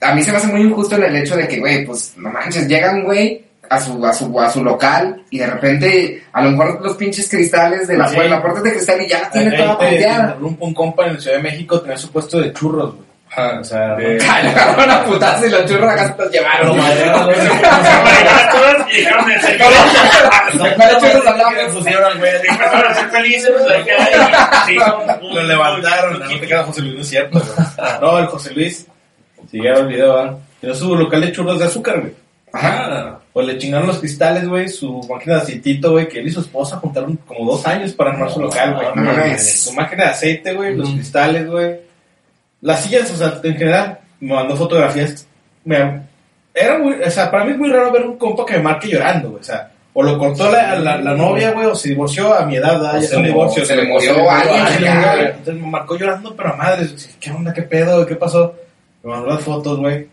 a mí se me hace muy injusto en el hecho de que, güey, pues, no manches, llega un güey a su, a su, a su local y de repente, a lo mejor los pinches cristales de la, Sí. puerta, la puerta es de cristal y ya la tiene Ahí toda te- punteada. interrumpo, un compa en la Ciudad de México tenía su puesto de churros, güey. Ajá, o sea, De- Ah, a putazo y los los llevaron. Lo madrearon, güey. Todas y dejaron de ser ¿Cuáles churros hablamos? Le pusieron al güey. Ser felices, lo levantaron. No te queda José Luis, no es cierto. No, el José Luis, si llega el video. Tiene su local de churros de azúcar, güey. Ajá. Pues le chingaron los cristales, güey, su máquina de aceitito, güey, que él y su esposa juntaron como dos años para armar su local, güey. Su máquina de aceite, güey, los cristales, güey. Las sillas, o sea, en general, me mandó fotografías. Me, era muy, o sea, para mí es muy raro ver un compa que me marque llorando, güey, o sea, o lo cortó la, la, la novia, güey, o se divorció a mi edad, ya se es un divorcio. se le murió alguien. Entonces me marcó llorando, pero a madres, ¿qué onda, qué pedo, qué pasó? Me mandó las fotos, güey.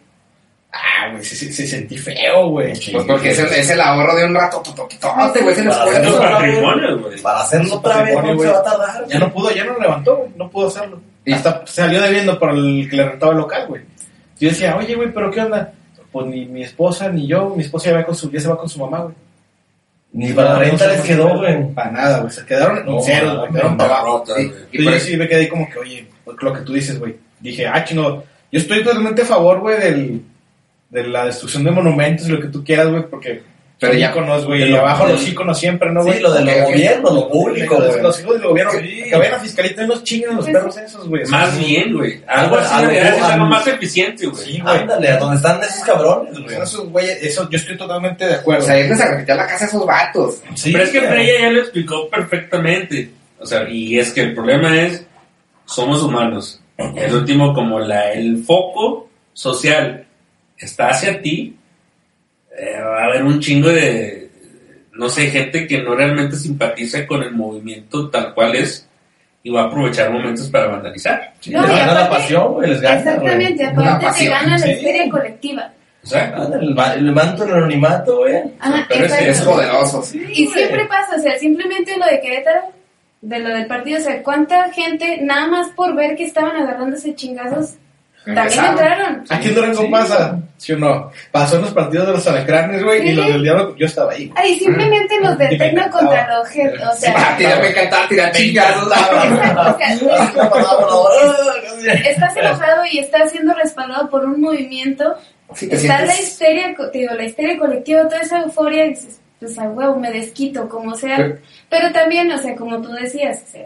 Ah, güey, se, se, se sentí feo, güey. Pues porque es el, es el ahorro de un rato, totototote, güey, se les fue. Para hacerlo otra vez no se güey. va a tardar. Ya no pudo, ya no levantó, güey. No pudo hacerlo. Y- Hasta salió debiendo para el que le rentaba el local, güey. Yo decía, oye, güey, pero ¿qué onda? Pues ni mi esposa ni yo, mi esposa ya, va con su, ya se va con su mamá, güey. Ni para la renta les quedó, güey. Para nada, güey. Se quedaron No, en cero, güey. Quedaron no, para abajo. Sí. Y por yo sí me quedé como que, oye, pues, lo que tú dices, güey. Dije, ah, chino, yo estoy totalmente a favor, güey, del, de la destrucción de monumentos y lo que tú quieras, güey, porque Pero ya- íconos, güey, y abajo los íconos siempre, ¿no, güey? Sí, lo de lo Ok, ok. gobierno, lo público, Los, güey. los hijos del gobierno, Sí. que vayan a fiscalita y nos chinguen los Pues- perros esos, güey. Más bien, güey. Algo así ser algo más eficiente, güey. Sí, güey. Ándale, a donde están esos cabrones, güey. Son esos güeyes, eso yo estoy totalmente de O acuerdo. sea, irles a la casa a esos vatos. Sí, Pero es que güey. Freya ya lo explicó perfectamente. O sea, y es que el problema es, somos humanos. El último, como la, el foco social está hacia ti, eh, va a haber un chingo de, no sé, gente que no realmente simpatiza con el movimiento tal cual es y va a aprovechar momentos para vandalizar. Sí, No, les gana la pasión, güey, les gana, Exactamente, aparte te pasión, gana la sí. histeria colectiva. Exacto. Ándale, el, ma- el manto en el anonimato, güey. Ajá, Pero es. Es poderoso. Y siempre pasa, o sea, simplemente lo de Querétaro, de lo del partido, o sea, cuánta gente, nada más por ver que estaban agarrándose chingazos, También entraron. Aquí en Durango pasa, ¿sí o no? Pasó en los partidos de los alacranes, güey, y los del diablo, yo estaba ahí. Ay, simplemente detengo encantaba. contra los jefes. O sea, Ah, chingazos. o sea, Sí, estás enojado y estás siendo respaldado por un movimiento. Está la histeria, digo, la histeria colectiva, toda esa euforia, dices, pues a huevo, me desquito, como sea. Pero- Pero también, o sea, como tú decías, o sea,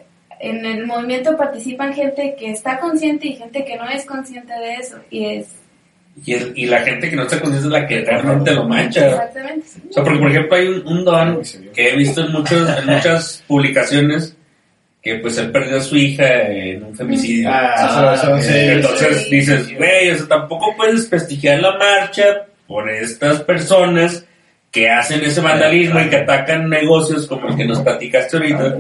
en el movimiento participan gente que está consciente y gente que no es consciente de eso. Y es Y, el- y la gente que no está consciente es la que realmente lo mancha. exactamente. O sea, porque por ejemplo hay un, un don que he visto en, muchos, en muchas publicaciones que pues él perdió a su hija en un femicidio. Ah, eso- eso- sí, Entonces sí. dices, güey, o sea, tampoco puedes prestigiar la marcha por estas personas que hacen ese vandalismo y que atacan negocios como el que nos platicaste ahorita.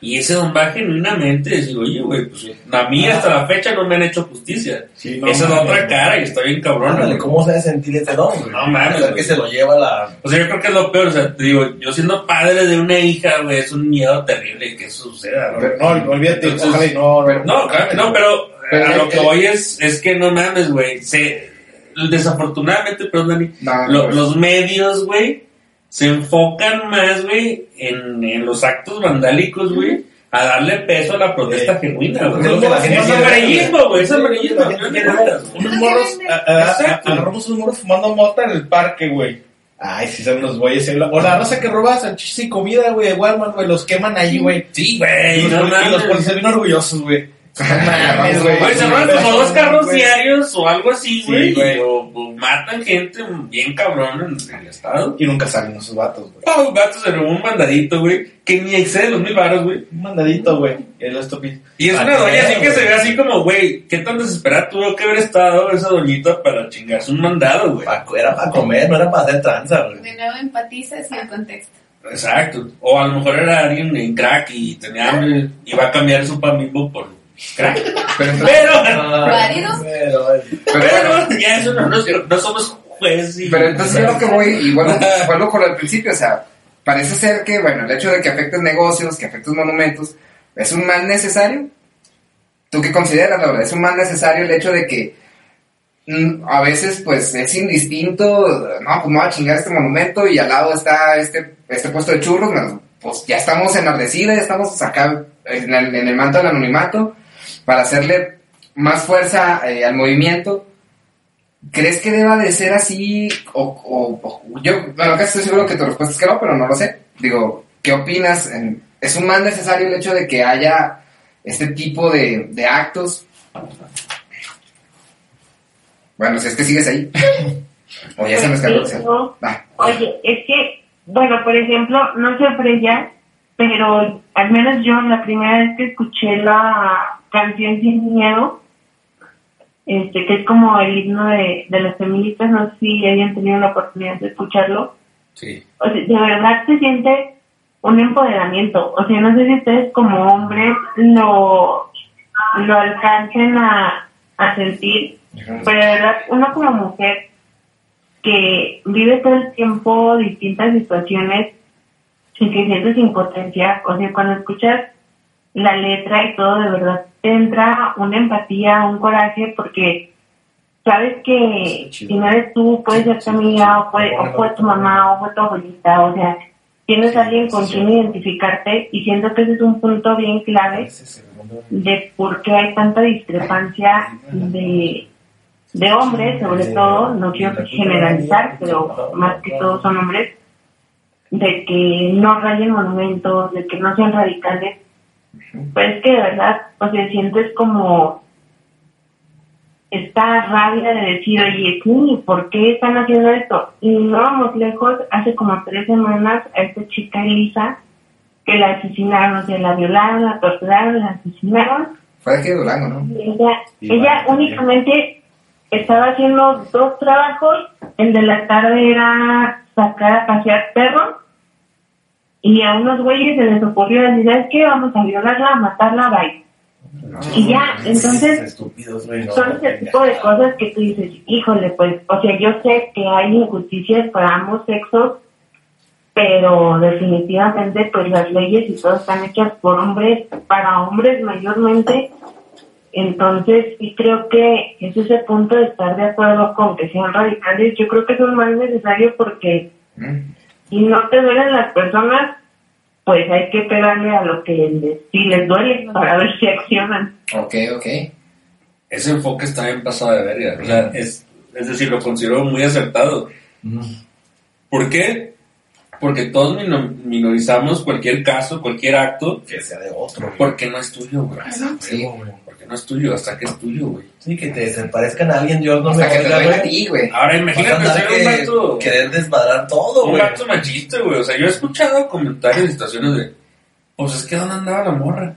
Y ese don va genuinamente decir, oye, güey, pues a mí hasta la fecha no me han hecho justicia. Sí, no, Esa es la otra cara y está bien cabrón. Ándale. ¿cómo se debe sentir ese don, güey? No mames, O sea, güey. que se lo lleva la... O sea, yo creo que es lo peor. O sea, te digo, yo siendo padre de una hija, güey, es un miedo terrible que eso suceda. No, olvídate, Entonces, ojalá y no, no. No, claro no, pero, Pero a lo que voy es, es que no mames, güey. Desafortunadamente, perdón, Dani, No, lo- los medios, güey, se enfocan más, güey, en, en los actos vandálicos, güey, a darle peso a la protesta Eh, genuina, güey. es amarillismo, güey, es amarillismo. Unos morros, agarramos unos morros fumando mota en el parque, güey. Ay, sí son los güeyes. la- O la raza que roba salchichas y comida, güey, de Walmart, güey, los queman ahí, güey. Sí, güey, no y los policías bien orgullosos, güey. Güey. Se roban como dos carros diarios o algo así, Sí, güey. güey. o, o matan gente bien cabrón en el estado. Y nunca salen esos vatos, güey. Oh, un gato se robó un mandadito, güey, que ni excede los mil baros, güey. Un mandadito, güey. Y el estúpido. Y es ¿Pa' una qué, doña así que se ve así como, güey, ¿qué tan desesperada tuvo que haber estado esa doñita para chingarse un mandado, güey? Pa- Era para comer, no era para hacer tranza, güey. De nuevo empatizas y el contexto. Exacto. O a lo mejor era alguien en crack y tenía hambre y va a cambiar su pan bimbo por crack. Pero entonces- Pero. Pero, pero ya eso no, no, no somos jueces. y- Pero entonces yo lo que voy, y vuelvo, vuelvo con lo del principio, o sea, parece ser que, bueno, el hecho de que afecten negocios, que afecten monumentos, es un mal necesario. ¿Tú qué consideras, Laura? ¿Es un mal necesario el hecho de que mm, a veces, pues, es indistinto, no, pues me voy a chingar este monumento y al lado está este, este puesto de churros, pues ya estamos enardecidos, ya estamos acá en el, en el manto del anonimato para hacerle más fuerza eh, al movimiento. ¿Crees que deba de ser así? O, o- o- yo, bueno, casi estoy seguro que tu respuesta es que no, pero no lo sé. Digo, ¿qué opinas? ¿Es un mal necesario el hecho de que haya este tipo de, de actos? Bueno, si es que sigues ahí. O ya se me escapó. Pues sí, no. Ah, Oye, es que, bueno, por ejemplo, no sé Freya, pero al menos yo la primera vez que escuché la canción Sin Miedo, este, que es como el himno de, de las feministas, no sé si hayan tenido la oportunidad de escucharlo. Sí. O sea, de verdad se siente un empoderamiento. O sea, no sé si ustedes como hombres lo, lo alcancen a, a sentir, pero de verdad, uno como mujer que vive todo el tiempo distintas situaciones y que sientes impotencia, o sea, cuando escuchas la letra y todo, de verdad te entra una empatía, un coraje, porque sabes que si no eres tú, puede ser tu amiga, o puede, o fue tu mamá, o fue tu abuelita, o sea, tienes a alguien con quien identificarte y siento que ese es un punto bien clave de por qué hay tanta discrepancia de, de hombres, sobre todo, no quiero generalizar, pero más que todo son hombres, de que no rayen monumentos, de que no sean radicales, pues es que de verdad, o sea, sientes como esta rabia de decir, oye, sí, ¿por qué están haciendo esto? Y no vamos lejos, hace como tres semanas a esta chica Elisa, que la asesinaron, o sea, la violaron, la torturaron, la asesinaron, fue de aquí de Durango, ¿no? ella, Y ella únicamente estaba haciendo dos trabajos. El de la tarde era sacar a pasear perros. Y a unos güeyes se les ocurrió decir, ¿sabes qué? Vamos a violarla, a matarla, bye. Y ya, entonces no, son ese tipo de cosas que tú dices, híjole, pues, o sea, yo sé que hay injusticias para ambos sexos, pero definitivamente, pues las leyes y todo están hechas por hombres, para hombres mayormente, Entonces, sí creo que es ese punto de estar de acuerdo con que sean radicales. Yo creo que eso es más necesario porque Mm. si no te duelen las personas, pues hay que pegarle a lo que les, sí les duele para ver si accionan. Ok, ok. Ese enfoque está bien pasado de verga. O sea, es, es decir, lo considero muy acertado. ¿Por qué? Porque todos mino- minorizamos cualquier caso, cualquier acto, Que sea de otro, güey. porque no es tuyo, güey. Sí. güey. Porque no es tuyo, hasta que es tuyo, güey. Sí, que te se parezcan a alguien, Dios no Hasta me que te a ti, güey. Ahora imagínate ser un vato, Querer desmadrar todo, un güey. vato machista, güey. O sea, yo he escuchado comentarios y situaciones de, pues es que ¿dónde andaba la morra?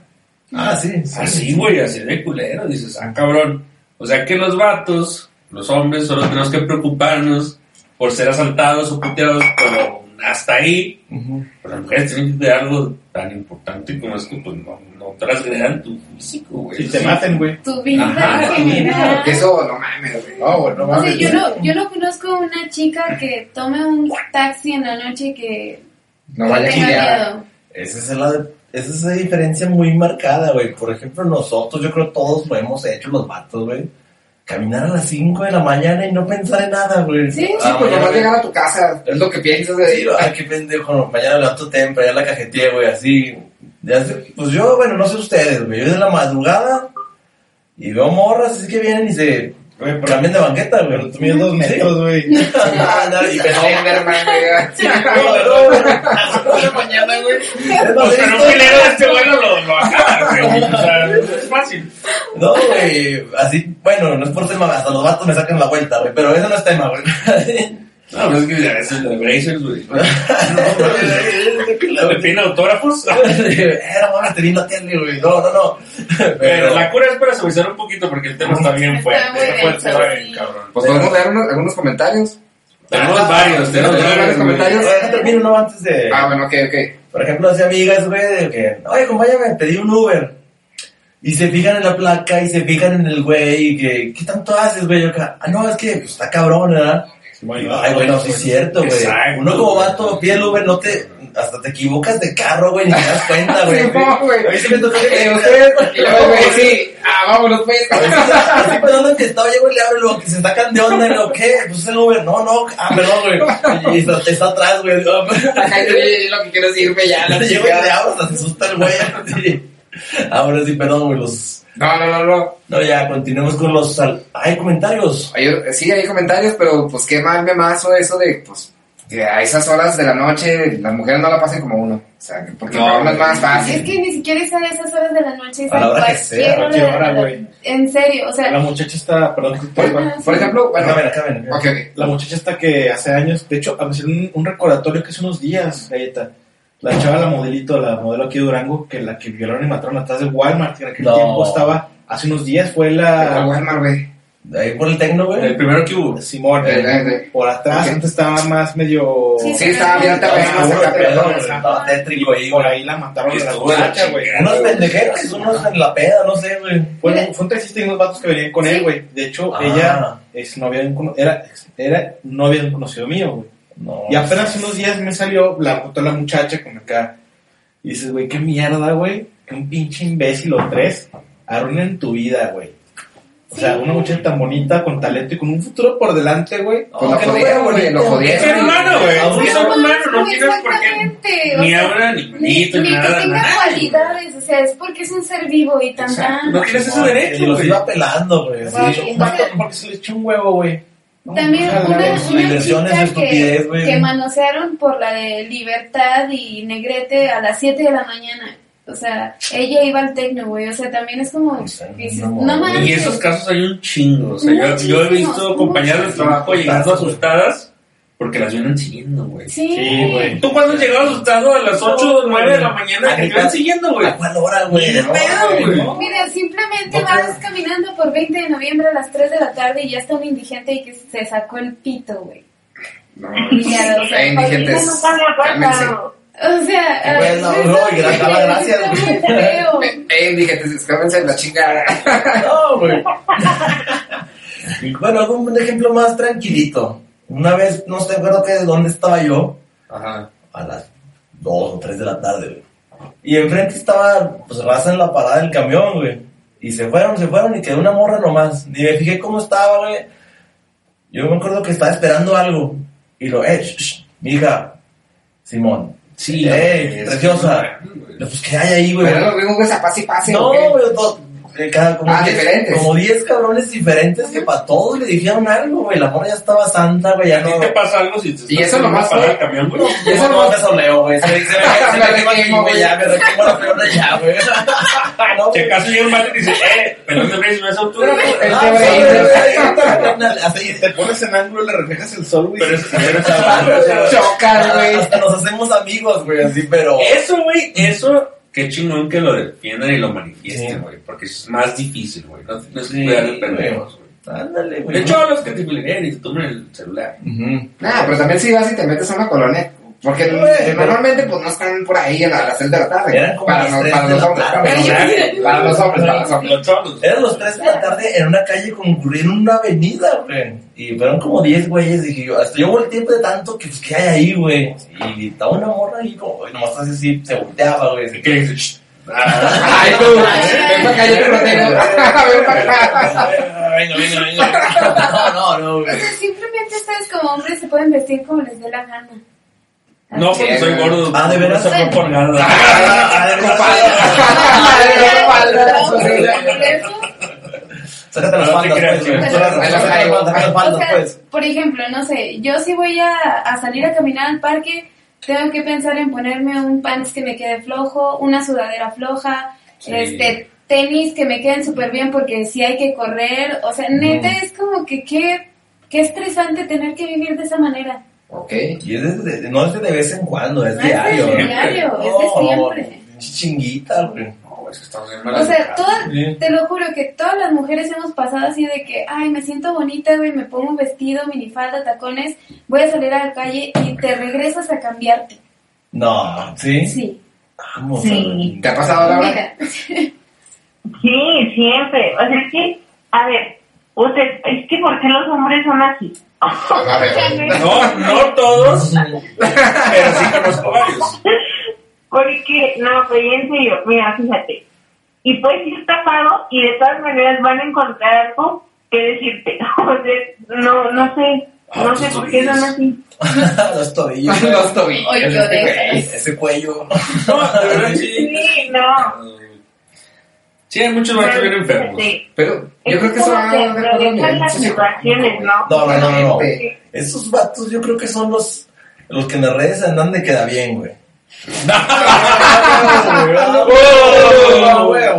Ah, sí. sí. Así, güey, así de culero. Dices, ah, cabrón. O sea que los vatos, los hombres, solo tenemos que preocuparnos por ser asaltados o puteados, pero hasta ahí. Ujú. Pues las mujeres tienen que algo tan importante como es que pues, no, no transgredan tu físico, güey. Si te maten, güey. Tu vida Ajá, en general. Eso, no mames, güey. No, güey, no O sea, mames. yo no, yo no conozco una chica que tome un taxi en la noche y que No vaya a tenga miedo. Esa es la, esa es la diferencia muy marcada, güey. Por ejemplo, nosotros, yo creo todos lo hemos hecho, los vatos, güey. Caminar a las 5 de la mañana y no pensar en nada, güey. Sí, Sí, Ah, pues mañana- nomás llegar a tu casa. Es lo que piensas de Sí, ay, qué pendejo, no, mañana levanto temprano, ya la cajeteé, güey, así. Ya sé- pues yo, bueno, no sé ustedes, güey, yo de la madrugada y veo morras, así que vienen y se Güey, pero, cambian de banqueta, güey. pero tú mides dos metros, güey. Ah, no, y Slenderman, güey. perdón, de mañana, güey. Pues pero un filero de este vuelo lo, lo acaba, güey. O sea, es fácil. No, güey, así, bueno, no es por tema, hasta los vatos me sacan la vuelta, güey, pero eso no es tema, güey. No, pues es que a veces de Brazers, güey. No, ¿Le piden autógrafos? Era bueno, te vi la tele, güey. No, no, no. Pero la cura es para suavizar un poquito porque el tema está bien Está fuerte. muy Está fuerte, cabrón. Pues podemos leer unos, algunos comentarios. Tenemos varios, tenemos ¿Tenemos varios varios comentarios? Oye, termino uno antes de. Ah, bueno, ok, ok. Por ejemplo, hace amigas, güey, de que, oye, acompáñame, pedí un Uber. Y se fijan en la placa y se fijan en el güey y que, ¿qué tanto haces, güey? Yo acá, ah, no, es que pues, está cabrón, ¿verdad? Ay, güey, no, sí es cierto, güey. Exacto. Uno como vato pide el Uber, no te, hasta te equivocas de carro, güey, ni te das cuenta, güey. Sí, no, güey. A mí sí me tocó que Eh, ustedes, y luego, güey, sí. Ah, vámonos, pues. Perdón, en que estaba, llego y le abro, luego que se sacan de onda, y lo ¿qué? Pues es el Uber. No, no, ah, perdón, güey. Y está, está atrás, güey. No, Acá yo yo lo que quiero es irme ya, la Llego y le abro, hasta se asusta el güey. Ahora sí, perdón, güey, los... No, no, no, no. No, ya, continuemos con los... sal- Hay comentarios. Hay- sí, hay comentarios, pero pues qué mal me mazo eso de, pues, que a esas horas de la noche las mujeres no la pasen como uno. O sea, que- porque No, uno es más Es fácil. que ni siquiera es a esas horas de la noche, es A la hora que cualquier sea, hora güey. En serio, o sea, La muchacha está, perdón, Por, por ejemplo, bueno, Acá ven, acá ven. ok, ok. La muchacha está que hace años, de hecho, a veces un, un recordatorio que hace unos días, galleta. La chava, la modelito, la modelo aquí de Durango, que la que violaron y mataron atrás de Walmart, que en aquel No. tiempo estaba, hace unos días fue la Walmart, güey. Ahí por el tecno, güey. El primero que hubo. Simón, eh. por atrás, Ok. antes estaba más medio... Sí, Sí, estaba bien, estaba tétrico ahí, Por ahí la mataron a la de muchacha, güey. Unos pendejeros, unos en la peda, no sé, güey. Fue, fue un taxista y unos vatos que venían con Sí. él, güey. De hecho, Ah. ella es novia de un era, era novia de un conocido mío, güey. No. Y apenas hace unos días me salió la foto de la muchacha con acá. Y dices, güey, qué mierda, güey. Que un pinche imbécil o tres arruinen tu vida, güey. O sea, una muchacha tan bonita, con talento y con un futuro por delante, güey. Pues lo jodieron, güey, lo jodieron. Es ser humano, güey. Ah, Es ser humano, no tienes por qué. Ni habla, ni ni, bonito, ni ni que nada. tenga nada. cualidades, o sea, es porque es un ser vivo y tan. No tienes ese derecho, los güey. iba pelando, güey. Un porque se le echó un huevo, güey. No, También una, una chica que, que manosearon por la de Libertad y Negrete a las 7 de la mañana. O sea, ella iba al tecno, güey. O sea, también es como... O sea, dices, no, no Y esos casos hay un chingo. O sea, yo, yo he visto compañeras de trabajo llegando asustadas porque las vienen siguiendo, güey. Sí, Sí, güey. ¿Tú cuándo has llegado asustado a las 8 o 9 de la mañana que te van siguiendo, güey? ¿A cuál hora, güey? No, pedo, güey. no. Mira, simplemente No, vas caminando por 20 de noviembre a las 3 de la tarde y ya está un indigente y que se sacó el pito, güey. No, Y ya, o sea, indigentes. O sea, pues, no, y gra- daba gracias, eh, indigentes, escápense de la chingada. No, güey. Bueno, algún ejemplo más tranquilito. Una vez, no sé, acuerdo que de dónde estaba yo, Ajá. a las 2 o 3 de la tarde, güey. Y enfrente estaba, pues, raza en la parada del camión, güey. Y se fueron, se fueron y quedó una morra nomás. Ni me fijé cómo estaba, güey. Yo me acuerdo que estaba esperando algo. Y lo, eh, sh, sh, mi hija, Simón. Sí, eh, preciosa. es que- Pues, ¿qué hay ahí, güey? Pero lo mismo, güey, pase y pase. No, güey, cada, como Ah, diez- diferentes. Como 10 cabrones diferentes que para todos le dijeron algo, güey. La morra ya estaba santa, güey, ya ¿A ti no. te pasa algo si te Y eso nomás fue- de camión, güey? Y eso Eso no no- me soleo, güey. Se, me- quema güey, ya, me requemo la peona ya, güey. No, Si acaso llega un mato y dice, eh, pelón de Brace, ¿no es? El Ah, güey, Así, Te pones en ángulo, le reflejas el sol, güey. Pero es- pero es- Chocas, güey. Hasta nos hacemos amigos, güey, así, pero. Eso, güey, eso, qué chingón que lo defiendan y lo manifiesten, Sí. güey, porque es más difícil, güey, no, no es Sí, cuidar de güey. pendejos, güey. Ándale, güey. De hecho, los que te y te tomen el celular. Ujú. Nah, pero también si vas y te metes a una colonia. Porque Güey, normalmente pues no están por ahí a la- a las 6 de la tarde. Eran como para, los- tres para de los la hombres. Para los hombres. Para los hombres. Eran los 3 de la tarde en una calle concurrida en una avenida, güey. Y fueron como 10 güeyes. Dije yo, hasta yo volteé de tanto que, pues, ¿qué hay ahí, güey? Y estaba una morra ahí, como, güey, nomás así, así, se volteaba, güey. ¿Qué dices? Ah, Ay, tú, ven para acá, yo te protejo. Ven para acá. Venga, venga, venga. No, no, O güey. sea, simplemente ustedes como hombres se pueden vestir como les dé la gana. No, porque soy gordo. Ah, ¿de veras? Se por nada. Ah, Sácate las faldas, pues, pues. por ejemplo, no sé, yo si voy a, a salir a caminar al parque, tengo que pensar en ponerme un pants que me quede flojo, una sudadera floja, Sí. este tenis que me queden súper bien porque si hay que correr, o sea, neta es como que qué, qué estresante tener que vivir de esa manera. Ok. Y es de, de- no es de vez en cuando, es No es de diario. ¿no? diario, es de No, siempre. pinche chinguita, güey. No, es que estamos bien O sea, todas, Sí. te lo juro que todas las mujeres hemos pasado así de que, ay, me siento bonita, güey, me pongo un vestido, minifalda, tacones, voy a salir a la calle y te regresas a cambiarte. No, ¿sí? Sí. Vamos, Sí. ¿Te ha pasado, Laura? Sí, siempre. O sea, es que, a ver, usted, es que ¿por qué los hombres son así? No, no todos, pero sí conozco varios. Porque, no, pues en serio, mira, fíjate. Y puedes ir tapado y de todas maneras van a encontrar algo que decirte. O sea, no, no sé, Ah, no sé por qué son así. Los tobillos. Los tobillos. Oye. Ese cuello. No. Sí, no. Sí, hay muchos vatos bien enfermos. Sí. Pero yo Es creo que eso va de a las situaciones, ¿no? No, no, no, no, no. Esos vatos yo creo que son los, los que en las redes andan de queda bien, güey.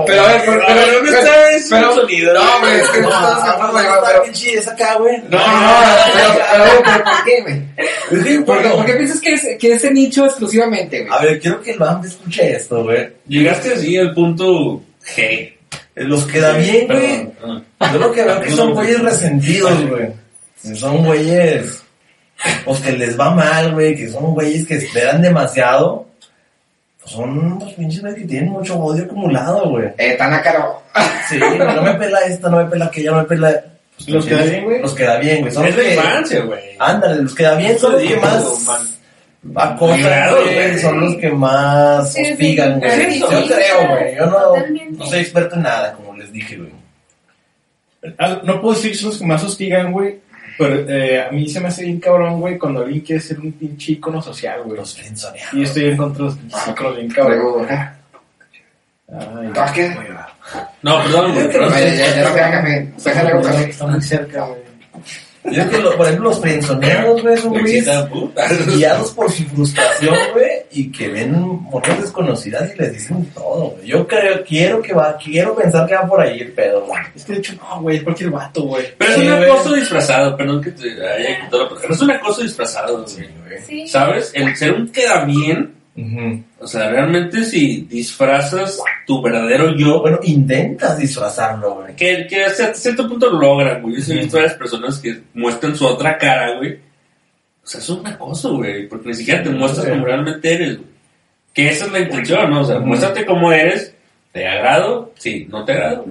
Pero a ver, pero, pero, ¿dónde pero- está ese pero- sonido? No, güey, es que no estamos No, cantando, no, güey, está pero- bien chida esa acá, güey. No, no, pero, pero, pero, ¿por qué, güey? Es ¿Por qué, piensas que es, que ese nicho exclusivamente, güey? A ver, quiero que el Bambi escuche esto, güey. Llegaste así al punto G. Los queda bien, güey. Yo lo que veo que son güeyes resentidos, güey. Son güeyes, pues que les va mal, güey. Que son güeyes que esperan demasiado. Pues son los pinches güeyes que tienen mucho odio acumulado, güey. Eh, tan caro. Sí, no me pela esta, no me pela aquella, no me pela. Pues, ¿Los queda bien, güey? Los queda bien, güey. Son Es la infancia, güey. Ándale, los queda bien son los que más Cuidado, güey. güey. Son los que más Sí, hostigan, güey. sí, Yo sí, creo, güey. Yo no, soy experto en nada, como les dije, güey. Ah, No puedo decir que son los que más hostigan, güey. Pero eh, a mí se me hace bien cabrón, güey, cuando alguien quiere ser un pinche ícono social, güey. Los frenzoneados. Y yo estoy en contra de los pinches íconos bien cabrón. Luego, ah, Ay, ¿Ah, va. No, perdón, güey. perdón. ya, ya, ya café. Déjale algo café. Está muy cerca, güey. Yo creo que, lo- por ejemplo, los frenzoneados, güey, son güeyes guiados por su frustración, güey, y que ven mujeres desconocidas y les dicen todo, güey. Yo creo, quiero que va, quiero pensar que va por ahí el pedo, güey. Es que de hecho, no, güey, es cualquier vato, güey. Pero es un güey. acoso disfrazado, perdón que te haya quitado la Pero es un acoso disfrazado, güey. sí. ¿Sabes? El ser un queda bien, Ujú. o sea, realmente si disfrazas tu verdadero yo, Bueno, intentas disfrazarlo, güey. que, que hasta cierto punto lo logran, güey. Yo he visto varias personas que muestran su otra cara, güey. O sea, es un acoso, güey, porque ni siquiera te muestras como realmente eres, güey. Que esa es la intención, ¿no? O sea, Ujú. muéstrate como eres, ¿te agrado? Sí, no te agrado.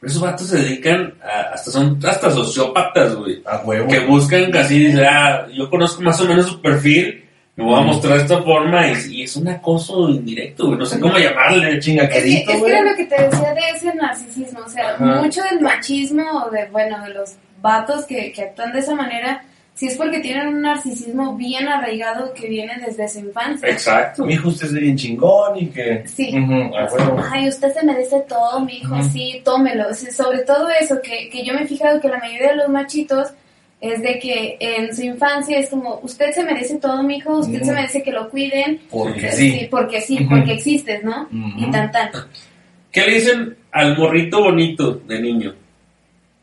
Pero esos vatos se dedican a, hasta son hasta sociópatas, güey. A huevo. que buscan casi, dice, ah, yo conozco más o menos su perfil, Me voy a mostrar de esta forma y, y es un acoso indirecto, güey. No sé cómo llamarle. Es que, Chingaquerito, es que era lo que te decía de ese narcisismo, o sea, Ajá. mucho del machismo o de, bueno, de los vatos que, que actúan de esa manera, si es porque tienen un narcisismo bien arraigado que viene desde su infancia. Exacto. Mi hijo usted es bien chingón y que... Sí. A huevo. Ay, usted se merece todo, mi hijo, Ujú. sí, tómelo. Sí, sobre todo eso, que, que yo me he fijado que la mayoría de los machitos es de que en su infancia es como, usted se merece todo, mi hijo, usted se merece que lo cuiden. Porque sí. porque sí, porque existes, ¿no? Y tan tan. ¿Qué le dicen al morrito bonito de niño?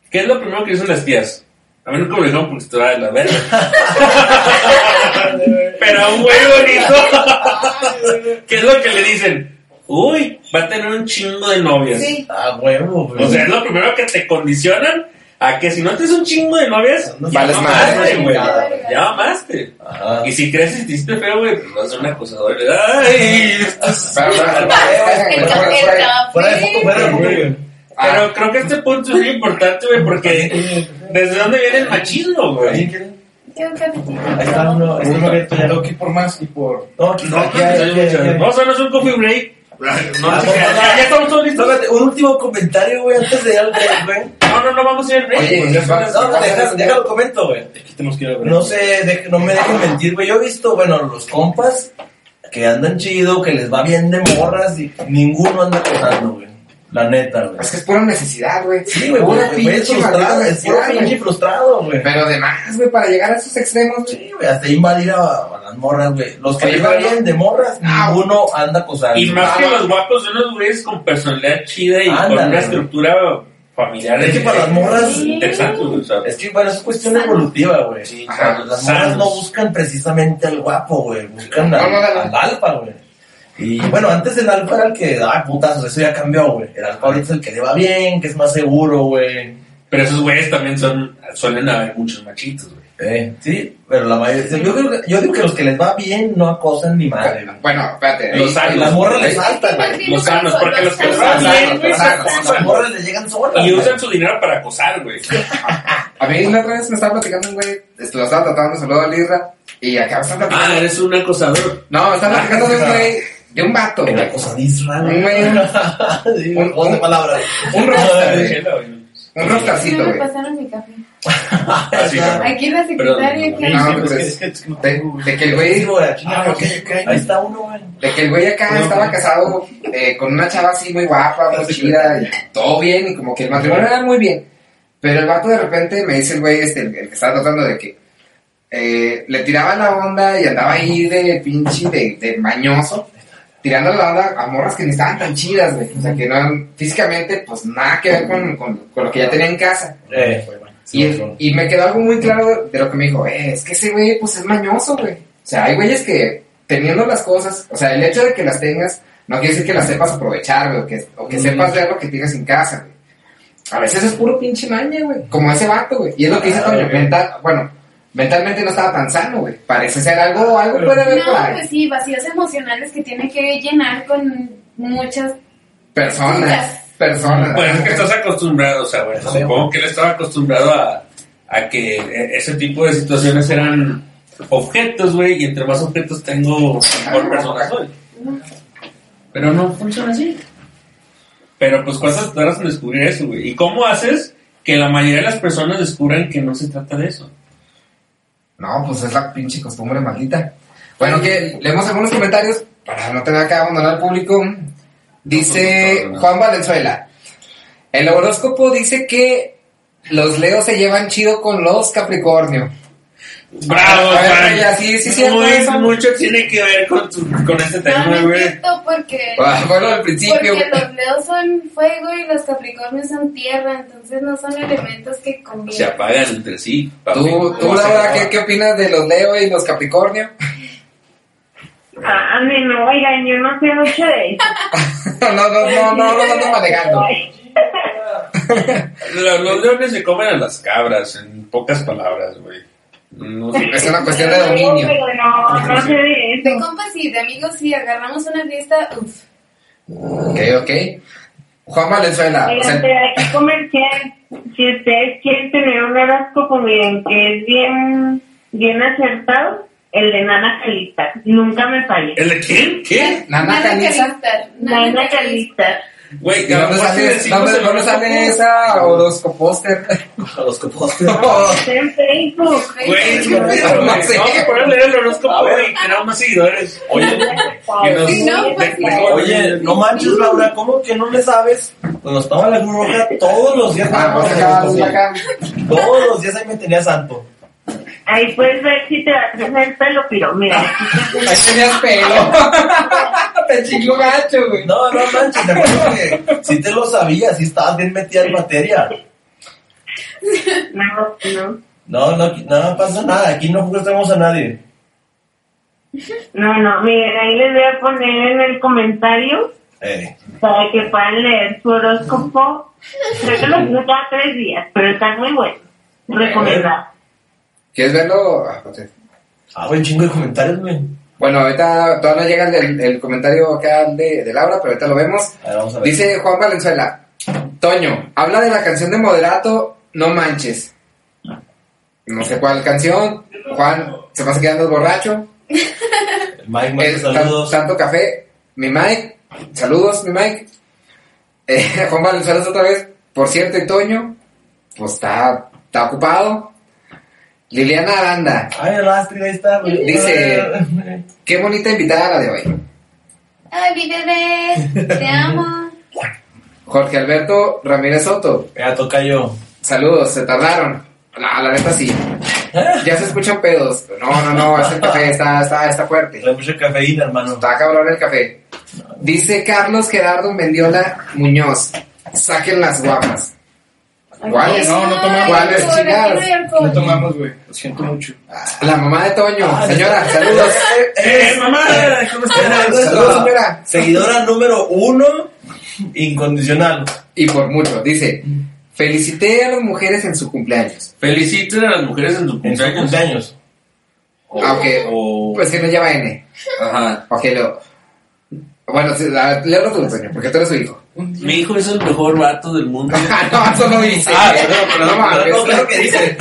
¿Qué es lo primero que dicen las tías? A mí nunca me dijeron porque estaba de la verga. Pero a un güey bonito, ¿qué es lo que le dicen? Uy, va a tener un chingo de novias. Sí. A huevo, güey. O sea, es lo primero que te condicionan a que si no tienes un chingo de novias, No ya vales mamaste, güey. Ya mamaste. Ajá. Y si crees y te hiciste feo, güey, pues vas a ser un acosador. Ay, esto es- Pero, güey. Ah. Creo que este punto es muy importante, güey, porque ¿desde dónde viene el machismo, güey? Ahí está uno, que por más y por... No, No. No, Ah, ya, ya, ya estamos todos listos. Espérate, un último comentario, güey, antes de ir al break, güey. No, no, no vamos a ir al break. Oye, pues, son- No, déjalo, déjalo comento, güey. Tenemos que ir. No sé, deje- no me dejen mentir, güey. Yo he visto, bueno, los compas que andan chido, que les va bien de morras y ninguno anda acosando, güey. La neta, güey. Es que es pura necesidad, güey. Sí, güey, pura güey, güey, es pinche frustrado, es puro necesidad, pinche güey. frustrado, güey. Pero además, güey, para llegar a esos extremos, güey. Sí, güey, hasta invadir a las morras, güey. Los que no- bien de morras, Ah, ninguno anda acosando. Y más que los guapos son los güeyes con personalidad chida y con una estructura familiar. Es que para las morras- Es que, bueno, es cuestión evolutiva, güey. Sí, Las sanos. morras no buscan precisamente al guapo, güey. Buscan al, al alfa, güey. Y bueno, antes el alfa era el que daba putazos, eso ya cambió, güey. El alfa ahorita es el que le va bien, que es más seguro, güey. Pero esos güeyes también son, suelen haber muchos machitos, güey. Eh, sí, pero la mayoría. Yo, creo que, yo digo que los que les va bien no acosan ni madre, güey. Bueno, espérate. Los sanos. Las morras les saltan, güey. Los sanos, porque los que sanos. van bien, Los güey, Las morras les llegan solas. Y güey. usan su dinero para acosar, güey. A mí la otra vez me estaba platicando un güey, este, lo estaba tratando, saludo a Lirra, y acá me estaba Ah, eres un acosador. No, me estaba platicando de un güey, de un vato, El güey. acosadisra, Un güey, Un- un- palabras. un Un No rockstarcito, me pasaron mi café. Así. Aquí la secretaria, que No, pues, De, que el güey, Ah. Ahí está uno, de que el güey acá estaba casado eh, con una chava así muy guapa, muy chida, y todo bien, y como que el matrimonio era muy bien. Pero el vato de repente me dice el güey, este, el, el que estaba tratando de que eh, le tiraba la onda y andaba ahí de pinche, de, de mañoso, tirando la onda a morras que ni estaban tan chidas, güey. O sea, que no eran físicamente, pues nada que ver con, con, con lo que ya tenía en casa. Eh, Y, y me quedó algo muy claro de lo que me dijo, eh, es que ese güey, pues es mañoso, güey. O sea, hay güeyes que teniendo las cosas, o sea, el hecho de que las tengas, no quiere decir que las sepas aprovechar, güey, o que, o que Mm. sepas ver lo que tienes en casa, güey. A veces es puro pinche maña, güey, como ese vato, güey. Y es lo que dice Ah, mental, bueno, mentalmente no estaba tan sano, güey. Parece ser algo, algo puede haber por No, ahí. pues sí, vacíos emocionales que tiene que llenar con muchas Personas, Chicas. personas. Pues es que estás acostumbrado, o sea, bueno, supongo que él estaba acostumbrado a, a que e- ese tipo de situaciones eran objetos, güey, y entre más objetos tengo, mejor persona soy. Pero no funciona así. Pero pues cuántas tardas en descubrir eso, güey. ¿Y cómo haces que la mayoría de las personas descubran que no se trata de eso? No, pues es la pinche costumbre maldita. Bueno, que leemos algunos comentarios para no tener que abandonar al público. Dice Juan Valenzuela. El horóscopo dice que los Leos se llevan chido con los Capricornio. Bravo, Juan. ya, sí, sí, sí, Muy- eso. mucho tiene que ver con, tu- con este tema, no güey. porque, Ah, Bueno, al principio. porque los leos son fuego y los capricornios son tierra, entonces no son elementos que Se convienen. apagan entre sí. papi. ¿Tú, tú ¿Cómo se Laura? ¿qué, ¿qué opinas de los Leo y los Capricornio? Ah, no, oigan, yo no sé mucho de eso. no, no, no, no, no, no, no ando manejando. Los, los leones se comen a las cabras, en pocas palabras, güey. No. Es una cuestión de dominio. Pero no, no sé de compas y de amigos, si agarramos una fiesta, uff. Ok, ok. Juan Valenzuela. o Oigan, sea, pero aquí comercial, si ustedes quieren tener un horóscopo, miren, que es bien, bien acertado, el de Nana Calista. Nunca me fallé. ¿El de quién? ¿Qué? Nana Caniza. Calistar, Nana Nana Calista. Güey, ¿Y dónde sale, dónde, dónde sale esa posten. Está en Facebook. Güey, es que No no sé. Vamos a poner a leer el horóscopo, güey, y tenemos más seguidores. Oye, Que nos- Sí, no, de- pues, de- oye, no manches, Laura, ¿cómo que no le sabes? Cuando estaba en la Cruz Roja, todos los días. Ah, acá. Todos los días ahí me tenía santo. Ahí puedes ver si te va a crecer el pelo, pero mira, aquí te- Ahí tenías pelo. Te chingó gacho, güey. No, no manches, te acuerdo que si te lo sabías, si estabas bien metida en materia. no, no. No, no, no pasa nada, aquí no juzgamos a nadie. No, no, miren, ahí les voy a poner en el comentario Eh, para que puedan leer su horóscopo. Creo que lo hizo cada tres días, pero está muy bueno. Recomendado. ¿Quieres verlo? Ah, espérate. ah, chingo de comentarios, güey. Bueno, ahorita todavía no llega el, el comentario acá de, de Laura, pero ahorita lo vemos. A ver, vamos a ver. Dice Juan Valenzuela, Toño, habla de la canción de Moderato, No Manches. No sé cuál canción. Juan, se pasa quedando borracho. Mike, Mike, saludos. tanto café. Mi Mike, saludos, mi Mike. Eh, Juan Valenzuela otra vez. Por cierto, y Toño, pues está, está ocupado. Liliana Aranda, Ay, el Astrid, ahí está. Dice- qué bonita invitada la de hoy. Ay, mi bebé, te amo. Jorge Alberto Ramírez Soto, Ya toca yo. saludos, se tardaron. La, la neta sí. Ya se escuchan pedos. No, no, no, ese café está, está, está fuerte. Trae mucha cafeína, hermano. Está cabrón el café. Dice Carlos Gerardo Mendiola Muñoz. Saquen las guapas. ¿Cuáles? No, no tomamos. ¿Cuáles, no tomamos, güey. Lo siento mucho. La mamá de Toño. Ah, Señora, sí. saludos. ¡Eh, mamá! ¿Cómo estás? Saludos, señora. Seguidora número uno, incondicional. Y por mucho. Dice, felicité a las mujeres en su cumpleaños. Feliciten a las mujeres en su En su cumpleaños. cumpleaños. O- Aunque, o- pues que no lleva N. Ajá. Ok, Leo. Bueno, sí, a ver, léelo tú, Toño, porque tú eres su hijo. Mi hijo es el mejor vato del mundo. Ah, no, eso no dice. Ah, perdón, perdón, No mames. No, claro que dice.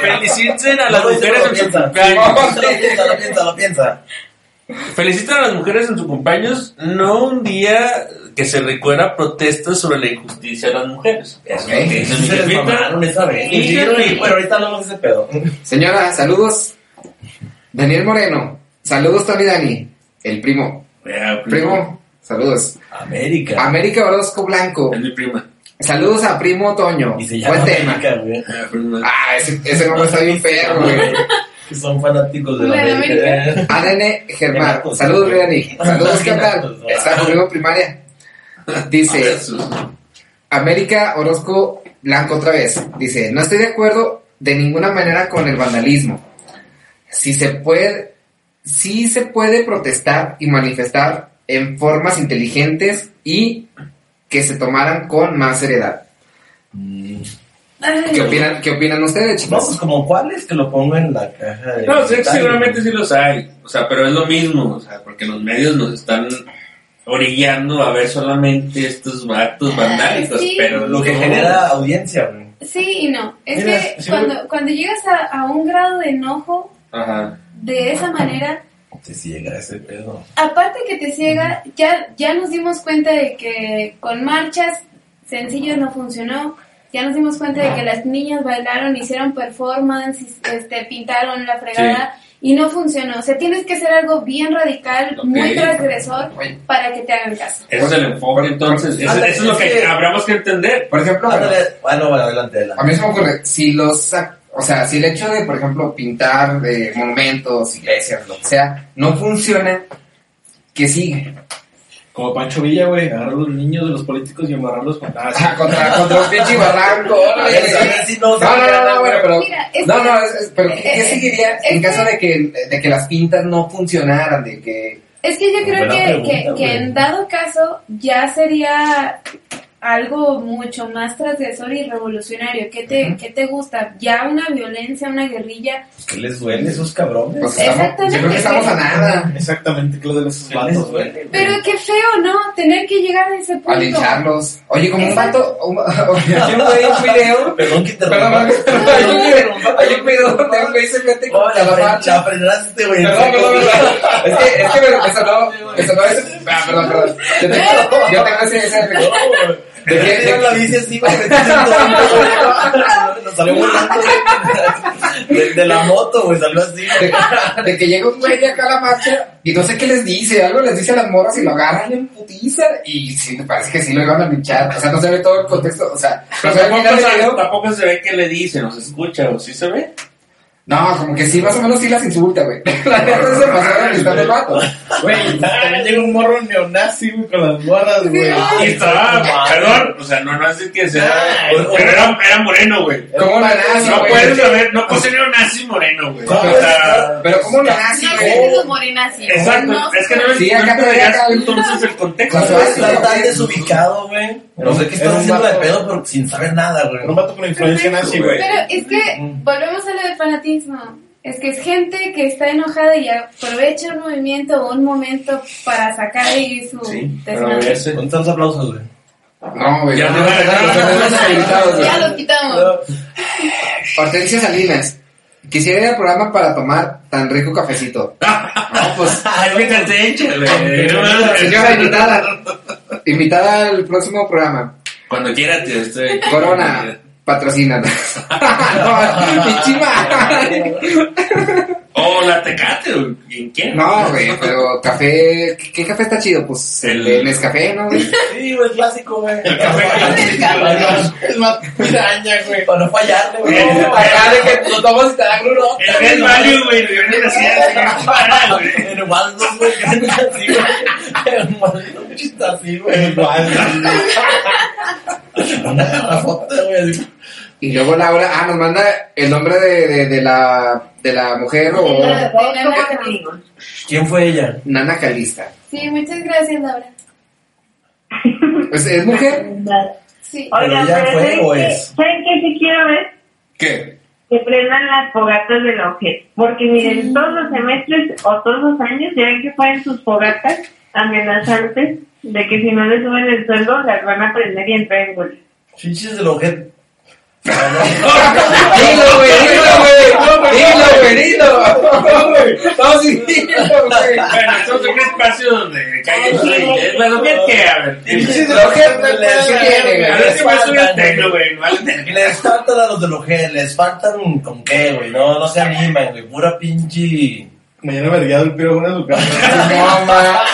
Feliciten a las No, mujeres lo en su piensa. cumpleaños. Lo piensa, lo piensa, lo piensa. Felicitan a las mujeres en su cumpleaños, no un día que se recuerda protestas sobre la injusticia de las mujeres. Eso Ok. es lo que dice mi jefita. bueno, ahorita hablamos de ese pedo. Señora, saludos. Daniel Moreno. Saludos, Tony Dani. El primo. Primo, saludos. América. América Orozco Blanco. Es mi prima. Saludos a primo Toño. Y se llama Buen tema. América, güey. Ah. Ah, ese, ese nombre está bien perro, güey. Que son fanáticos de la América. ADN Germán. Saludos. Riani. Saludos, ¿qué tal? Está conmigo primaria. Dice, América Orozco Blanco otra vez. Dice, no estoy de acuerdo de ninguna manera con el vandalismo. Si se puede, sí se puede protestar y manifestar en formas inteligentes y que se tomaran con más seriedad. Ay, ¿Qué opinan, qué opinan ustedes, No, chicos? pues como cuáles que lo pongo en la caja de. No, sé que comentarios. seguramente sí los hay. O sea, pero es lo mismo. O sea, porque los medios nos están orillando a ver solamente estos actos vandálicos. sí. Pero Lo que no. genera audiencia, güey. Sí y no. Es Mira, que sí, cuando, cuando llegas a, a un grado de enojo Ajá. De esa manera, Se ciega ese pedo. aparte que te ciega, ya, ya nos dimos cuenta de que con marchas sencillas no funcionó. Ya nos dimos cuenta de que las niñas bailaron, hicieron performance, este, pintaron la fregada y no funcionó. O sea, tienes que hacer algo bien radical, Ok. muy transgresor para que te hagan caso. Ese es el enfoque, entonces. Eso, eso es lo que, que- habríamos que entender. Por ejemplo, bueno, Ándale, bueno, bueno, adelante, A adelante. mí se me ocurre, si los, o sea, si el hecho de, por ejemplo, pintar eh, monumentos, iglesias, lo que sea, no funciona, ¿qué sigue? Como Pancho Villa, güey. Agarrar a los niños de los políticos y amarrarlos con. Ah, sí. Ah, contra, contra un pinche barranco. No No, no, no, no, bueno, pero, Mira, es no, no, es- es- pero ¿qué, qué eh, seguiría en que- caso de que, de que las pintas no funcionaran, de que, Es que yo creo que, pregunta, que, en dado caso ya sería algo mucho más transgresor y revolucionario. ¿Qué te, ¿qué te gusta? Ya una violencia, una guerrilla. ¿Qué les duele a esos cabrones? Pues estamos, yo creo que estamos a nada. Exactamente, que lo de esos ¿Qué les vatos, güey. duele, güey? Pero qué feo, ¿no? Tener que llegar a ese A punto. lincharlos. Oye, como un vato. Un, hay un video. Perdón que te Perdón, hay un video- hay un video donde un güey se mete con la la fre- marcha. la frenaste, güey. Perdón, perdón, perdón. Es que, es que me, me sonó, me sonó ese. Ah, perdón, perdón. Yo tengo, yo tengo ese, ese No. ¿De qué- Era de- la bici así, güey. Nos salió volando. De, de la moto, güey, salió así. de, de que llega un güey acá a la marcha y no sé qué les dice, algo les dice a las morras y lo agarran en putiza y sí, me parece que sí lo iban a linchar, o sea, no se ve todo el contexto, o sea, no se ve el tampoco, se- tampoco se ve que le dice, nos escucha, o sí se ve. No, como que sí, más o menos sí las insulta, güey. La neta se pasó de amistad del vato. Güey, también llega un morro neonazi, güey, con las morras, güey. Y estaba, perdón, o sea, no, no es de que sea, Ay, pero era, era moreno, güey. ¿Cómo No güey? puedes saber, no puedes tener un nazi moreno, güey. ¿Cómo O sea, Pero ¿cómo la nazi, No güey? sé los morenazis. exacto, No es que no, Sí, no acá te entenderías veía acá. entonces el contexto. Está tan güey. desubicado, güey. No sé qué estás haciendo de pedo, pero sin saber nada, Era un güey. vato con influencia nazi, güey. Pero es que volvemos a lo del fanatismo es que es gente que está enojada y aprovecha un movimiento o un momento para sacar ahí su sí, desmadre. ¿Cuántos aplausos, güey? No, güey. Ya, no, ya, lo quitamos. Hortensia Salinas. Quisiera ir al programa para tomar tan rico cafecito. No, pues. Ay, me Señora invitada. Invitada al próximo programa. Cuando quiera, te estoy. Corona. Patrocínanos. no, O la tecate, güey. ¿Quién quiere? No, güey, pero café. ¿qué, café está chido? Pues el de Nescafé, ¿no, güey? Sí, güey, clásico, güey. El café Es más piraña, güey. Para no fallarle, güey. No, acá de que lo tomas y te dan uno. El Red Value, güey. Lo vienen así, así, para, güey. En Waldo, güey, que es así, güey. En Waldo, está así, güey. Igual, Una garrafota, güey, así. Y luego Laura, ah, nos manda el nombre de, de, de la, de la mujer o De la- de la- amigos. ¿Quién fue ella? Nana Calista. Sí, muchas gracias, Laura. Es mujer. Sí. Oigan, ¿Pero ya pero fue ¿saben o qué? es? ¿Saben qué sí quiero ver? ¿Qué? Que prendan las fogatas de la OJEP. Porque miren, todos los semestres o todos los años ya ven que ponen sus fogatas amenazantes de que si no les suben el sueldo las van a prender y entrar en huelga. Chichis del ojete. Dilo, güey, dilo, güey. Dilo, güey, dilo. No, sí, dilo, güey. Bueno, es un espacio donde cae el rey. Bueno, ¿qué qué? A ver. De que A güey. ver si me sube el teclo, güey. Les faltan a los del ojete, les faltan con qué, güey. No, no se animan, güey. Pura pinche. Mañana vergueado el piro una a su casa. No, ma.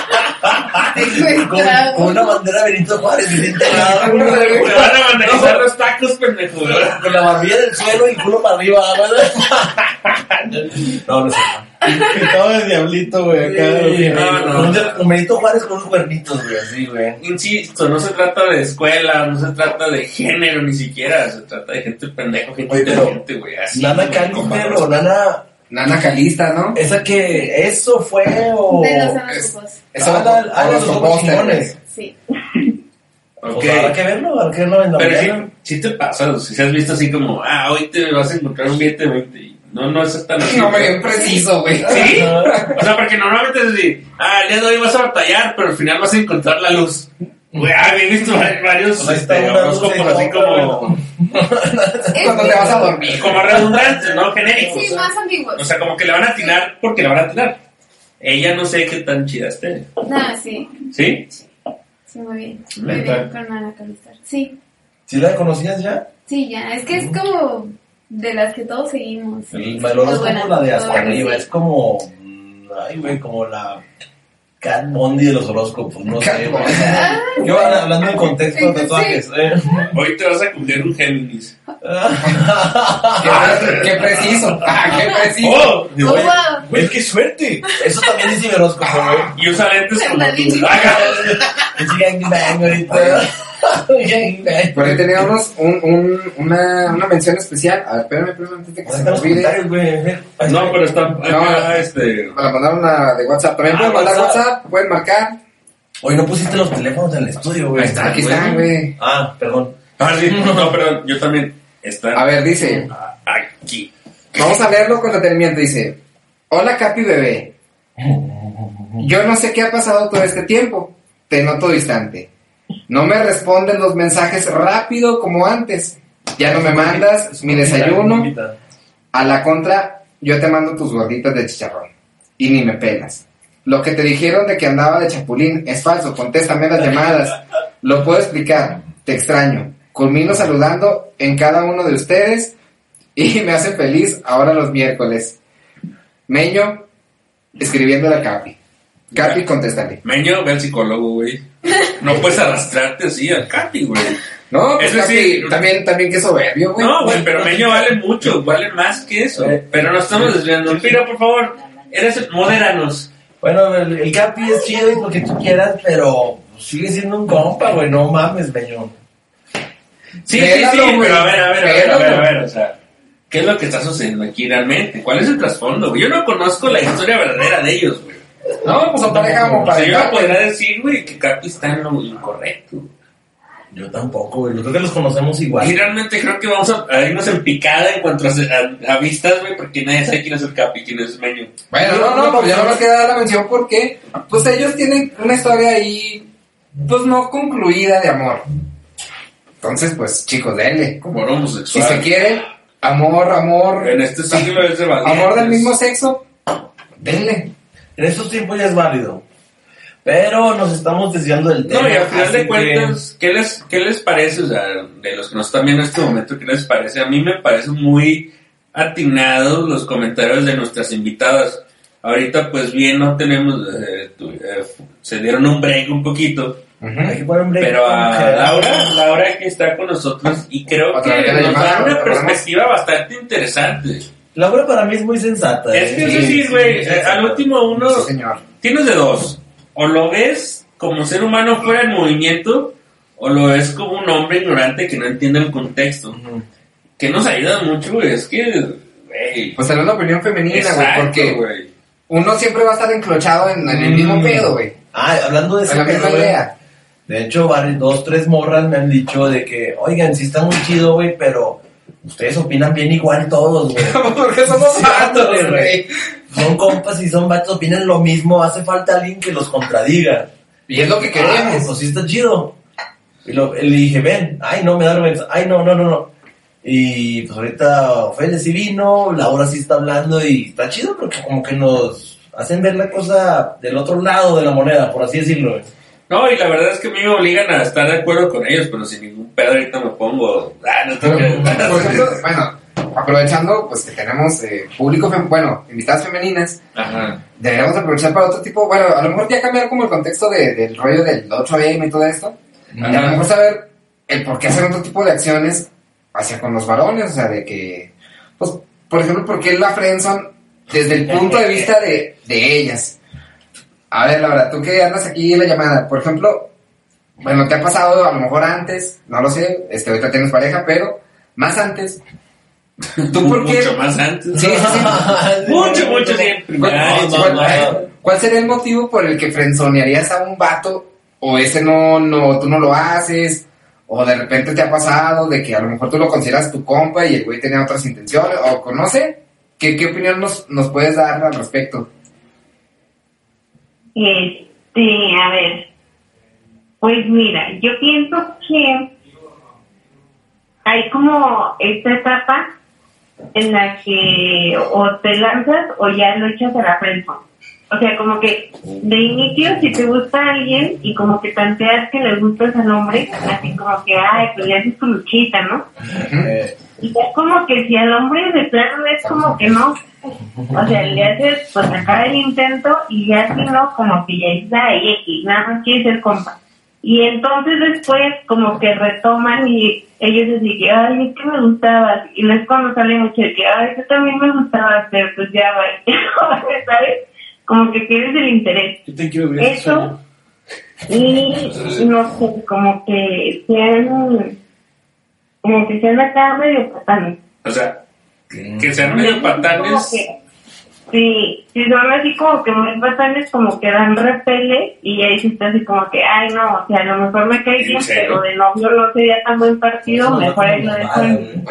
Con, con una bandera de Benito Juárez, bien integrado. Te van a vandalizar los tacos, pendejo. Con la barbilla del suelo y el culo para arriba. No, no sé. Pintado de diablito, güey, acá. Sí, no, no. Con Benito Juárez con unos cuernitos, güey, así, güey. Insisto, no se trata de escuela, no se trata de género ni siquiera, se trata de gente pendejo, gente Oye, pero, inteligente, güey. Así. Nana güey, Calister con o Nana. Nana Calista, ¿no? Esa que. ¿Eso fue o.? De los es- horóscopos. Eso Ah, ah, los los ojos pósteres. chingones. Sí. O sea, habrá que verlo, habrá que verlo en la Pero sí, sí te pasa, si has visto así como, ah, hoy te vas a encontrar un billete de 20. y No, no es tan así. No me bien preciso, güey. ¿Sí? O sea, porque normalmente es decir, ah, el día de hoy vas a batallar, pero al final vas a encontrar la luz. Güey, ah, he visto varios ahí está este, horóscopos así y como, Cuando te vas a dormir. como redundantes, ¿no? Genéricos. Sí, más ambiguos. O sea, como que le van a atinar porque le van a atinar. Ella no sé qué tan chida esté. No, sí. ¿Sí? Sí, muy bien. Muy bien con Ana Calistar. Sí. ¿Sí la conocías ya? Sí, ya. Es que es como de las que todos seguimos. El valor es como la de hasta arriba, es como. mm, Ay, güey, como la. Cat Bondi de los horóscopos, no sé, Cat. Bondi. Yo hablando en contexto de Sí. tatuajes, eh. Hoy te vas a cumplir un Géminis. Qué, qué preciso. Ah, qué preciso. ¡Oh! Oh, wow. Güey, qué suerte. Eso también dice mi horóscopo, güey. Y usa lentes como tú. Es gangbang ahorita. Por ahí teníamos un, un, una, una mención especial. A ver, espérame, espérame, antes de que se me olvide. comentarios, güey. No, pero está No. este... Me la mandaron a, de WhatsApp. También Ah, pueden mandar WhatsApp. WhatsApp, pueden marcar. Hoy no pusiste los teléfonos en el estudio, güey. Ahí está, aquí están, güey. Ah, perdón. Ah, sí, no, perdón, yo también. Está A ver, dice, aquí. vamos a leerlo con detenimiento. Dice, hola Capi bebé. Yo no sé qué ha pasado todo este tiempo. Te noto distante. No me responden los mensajes rápido como antes. Ya no me mandas mi desayuno. A la contra, yo te mando tus gorditas de chicharrón. Y ni me pelas. Lo que te dijeron de que andaba de chapulín es falso. Contéstame las llamadas. Lo puedo explicar. Te extraño. Culmino saludando en cada uno de ustedes y me hace feliz ahora los miércoles. Meño, escribiéndole a Capi. Capi, contéstale. Meño, ve al psicólogo, güey. No puedes arrastrarte así al Capi, güey. No, pues Eso Capi, sí. también, también que soberbio, güey. No, güey, pero Meño vale mucho, vale más que eso. Pero no estamos desviando. Mira, por favor, eres modéranos. Bueno, el, el Capi es chido y lo que tú quieras, pero sigue siendo un compa, güey. No mames, meño. Sí, sí, sí, pero a ver, a ver, a ver, a ver, a ver, o sea, ¿qué es lo que está sucediendo aquí realmente? ¿Cuál es el trasfondo? güey? Yo no conozco la historia verdadera de ellos, güey. No, pues pareja como sea, yo no podría decir, güey, que Capi está en lo incorrecto. Yo tampoco, güey. Yo creo que los conocemos igual. Y realmente creo que vamos a, a irnos en picada en cuanto a, a- a vistas, güey, porque nadie sabe quién es el Capi, quién es Meño. Bueno, no, no, pues ya no nos queda dar la mención porque, pues ellos tienen una historia ahí, pues no concluida de amor. Entonces, pues chicos, denle. Como era Si homosexual. se quieren, amor, amor, En este siglo es de valientes. amor del mismo sexo, denle. En estos tiempos ya es válido. Pero nos estamos desviando del tema. No, y al final de que- cuentas, ¿qué les, ¿qué les parece? O sea, de los que nos están viendo en este momento, ¿qué les parece? A mí me parece muy atinados los comentarios de nuestras invitadas. Ahorita, pues bien, no tenemos, eh, tu- eh, se dieron un break un poquito, que un break. pero a. Laura, Laura que está con nosotros y creo que nos da una perspectiva bastante interesante. Laura para mí es muy sensata. Es ¿eh? que es Sí, decir, sí, güey, eh, al último uno, Sí, señor. tienes de dos. O lo ves como ser humano fuera del movimiento, o lo ves como un hombre ignorante que no entiende el contexto. Que nos ayuda mucho, güey. Es que, güey. Pues era la opinión femenina, güey, porque uno siempre va a estar enclochado en, en el mismo Mm. pedo, güey. Ah, hablando de Es ese la misma pedo, güey, idea. De hecho, varios, dos, tres morras me han dicho de que, oigan, sí está muy chido, güey, pero ustedes opinan bien igual todos, güey. Porque somos Sí, vatos, güey. Son compas y son vatos, opinan lo mismo, hace falta alguien que los contradiga. Y es lo que Ah, queremos. pues sí está chido. Y lo- le dije, ven, ay, no, me da vergüenza, ay, no, no, no, no. Y pues ahorita Ophelia sí vino, Laura sí está hablando y está chido porque como que nos hacen ver la cosa del otro lado de la moneda, por así decirlo. güey. No, y la verdad es que a mí me obligan a estar de acuerdo con ellos, pero sin ningún pedo ahorita me pongo. Ah, no tengo Pero, que. por ejemplo, bueno, aprovechando pues que tenemos eh, público, bueno, invitadas femeninas, Ajá. deberíamos aprovechar para otro tipo, bueno, a lo mejor ya cambiar como el contexto de- del rollo del 8AM y todo esto, y a lo mejor saber el por qué hacer otro tipo de acciones hacia con los varones, o sea, de que, pues, por ejemplo, por qué la friendzone desde el punto de vista de, de ellas. A ver, Laura, tú que andas aquí en la llamada, por ejemplo, bueno, te ha pasado a lo mejor antes, no lo sé, este, ahorita tienes pareja, pero más antes, ¿tú por qué? Mucho más antes. Sí, sí, sí. Mucho, mucho siempre. ¿Cuál, no, cuál sería el motivo por el que frenzonearías a un vato? O ese no, no, tú no lo haces, o de repente te ha pasado de que a lo mejor tú lo consideras tu compa y el güey tenía otras intenciones, o no sé, ¿qué, qué opinión nos, nos puedes dar al respecto? Este, a ver. Pues mira, yo pienso que hay como esta etapa en la que o te lanzas o ya lo echas a la frente. O sea, como que de inicio si te gusta alguien y como que tanteas que le gustas al hombre, así como que, ay, pues ya haces tu luchita, ¿no? Eh, Y es como que si al hombre de plano es como que no. O sea, le haces pues sacar el intento y ya si no, como que ya es la X, nada más quiere ser compa. Y entonces después como que retoman y ellos dicen que, ay, es que me gustabas. Y no es cuando sale mucho de que, ay, yo también me gustaba hacer, pues ya va. ¿Sabes? Como que pierdes el interés. Yo te quiero ver ese Eso. Y no sé, como que sean, como que sean acá medio patanes. O sea, que sean medio Como patanes. que- si, son así como que muy patanes, como que dan repele y ahí sí está así como que, ay no, o sea, a lo mejor me cae bien, pero de novio no sería tan buen partido, mejor ahí lo dejo en...